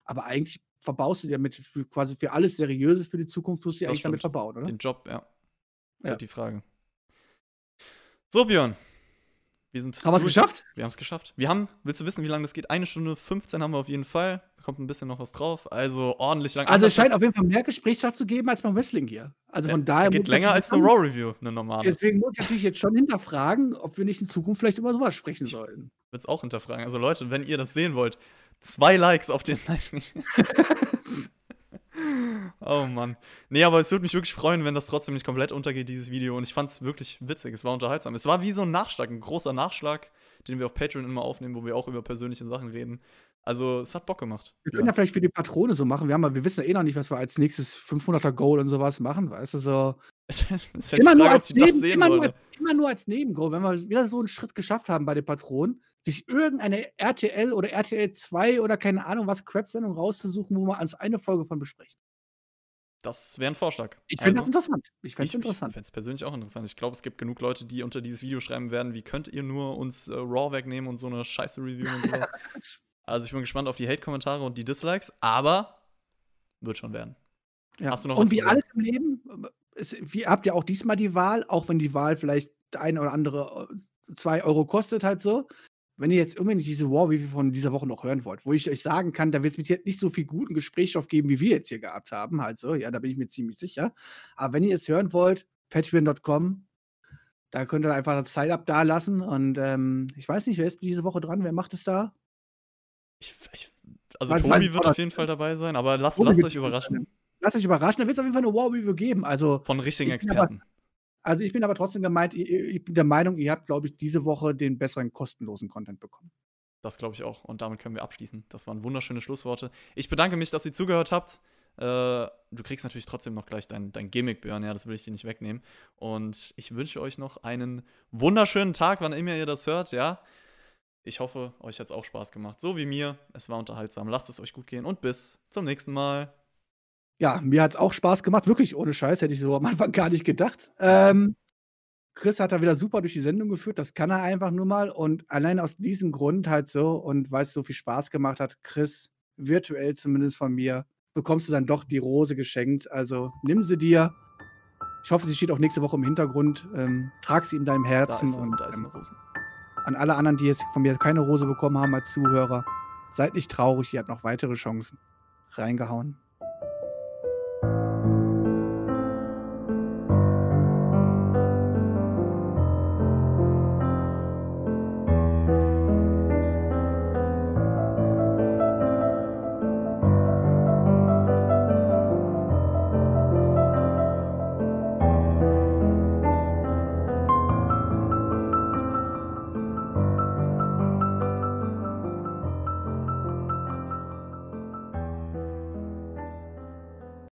Aber eigentlich verbaust du dir mit für, quasi für alles Seriöses für die Zukunft, tust du dir Das eigentlich damit stimmt. verbauen, oder? Den Job, ja. Ist Ja. halt die Frage. So, Björn. Wir sind. Haben wir es geschafft? Wir haben es geschafft. Wir haben, willst du wissen, wie lange das geht? Eine Stunde 15 haben wir auf jeden Fall. Da kommt ein bisschen noch was drauf. Also ordentlich lang. Also es scheint auf jeden Fall mehr Gesprächsstoff zu geben als beim Wrestling hier. Also von daher geht länger als eine Raw-Review, eine normale. Deswegen muss ich natürlich jetzt schon hinterfragen, ob wir nicht in Zukunft vielleicht über sowas sprechen sollten. Wird's auch hinterfragen. Also Leute, wenn ihr das sehen wollt, zwei Likes auf den. oh Mann. Nee, aber es würde mich wirklich freuen, wenn das trotzdem nicht komplett untergeht, dieses Video. Und ich fand es wirklich witzig. Es war unterhaltsam. Es war wie so ein Nachschlag, ein großer Nachschlag, den wir auf Patreon immer aufnehmen, wo wir auch über persönliche Sachen reden. Also, es hat Bock gemacht. Wir können ja vielleicht für die Patrone so machen. Wir, haben, ja- wir wissen ja eh noch nicht, was wir als nächstes 500er Goal und sowas machen, weißt du, so. Halt Immer nur, Frage, ob als sie das Neben, sehen immer, nur, immer nur als Nebengoal, wenn wir wieder so einen Schritt geschafft haben bei den Patronen, sich irgendeine RTL oder RTL 2 oder keine Ahnung was Crap-Sendung rauszusuchen, wo wir uns eine Folge von besprechen. Das wäre ein Vorschlag. Ich finde Also- das interessant. Ich fände es interessant. Ich fände es persönlich auch interessant. Ich glaube, es gibt genug Leute, die unter dieses Video schreiben werden, wie könnt ihr nur uns äh, Raw wegnehmen und so eine scheiße Review und sowas. also ich bin gespannt auf die Hate-Kommentare und die Dislikes, aber wird schon werden. Ja. Hast du noch Und was wie alles im Leben, es, wie, habt ihr auch diesmal die Wahl, auch wenn die Wahl vielleicht eine oder andere äh, zwei Euro kostet, halt so. Wenn ihr jetzt unbedingt diese War Review von dieser Woche noch hören wollt, wo ich euch sagen kann, da wird es bis jetzt nicht so viel guten Gesprächsstoff geben, wie wir jetzt hier gehabt haben, halt so, ja, da bin ich mir ziemlich sicher. Aber wenn ihr es hören wollt, patreon.com, da könnt ihr einfach das Sign-up da lassen und ähm, ich weiß nicht, wer ist diese Woche dran, wer macht es da? Ich, ich, also Weiß- Tobi wird auf jeden Fall dabei sein, aber lasst, lasst euch überraschen. Lasst euch überraschen, da wird es auf jeden Fall eine War Review geben, also Von richtigen Ich bin aber- Experten. Also ich bin aber trotzdem gemeint, ich, bin der Meinung, ihr habt, glaube ich, diese Woche den besseren kostenlosen Content bekommen. Das glaube ich auch. Und damit können wir abschließen. Das waren wunderschöne Schlussworte. Ich bedanke mich, dass ihr zugehört habt. Äh, du kriegst natürlich trotzdem noch gleich dein, dein Gimmick, Björn. Ja, das will ich dir nicht wegnehmen. Und ich wünsche euch noch einen wunderschönen Tag, wann immer ihr das hört. Ja, ich hoffe, euch hat es auch Spaß gemacht. So wie mir. Es war unterhaltsam. Lasst es euch gut gehen und bis zum nächsten Mal. Ja, mir hat es auch Spaß gemacht, wirklich ohne Scheiß, hätte ich so am Anfang gar nicht gedacht. Ähm, Chris hat da wieder super durch die Sendung geführt, das kann er einfach nur mal. Und allein aus diesem Grund halt so und weil es so viel Spaß gemacht hat, Chris, virtuell zumindest von mir, bekommst du dann doch die Rose geschenkt. Also nimm sie dir. Ich hoffe, sie steht auch nächste Woche im Hintergrund. Ähm, trag sie in deinem Herzen. ist, und da ist ähm, eine Rose. an alle anderen, die jetzt von mir keine Rose bekommen haben als Zuhörer, seid nicht traurig, ihr habt noch weitere Chancen. Reingehauen.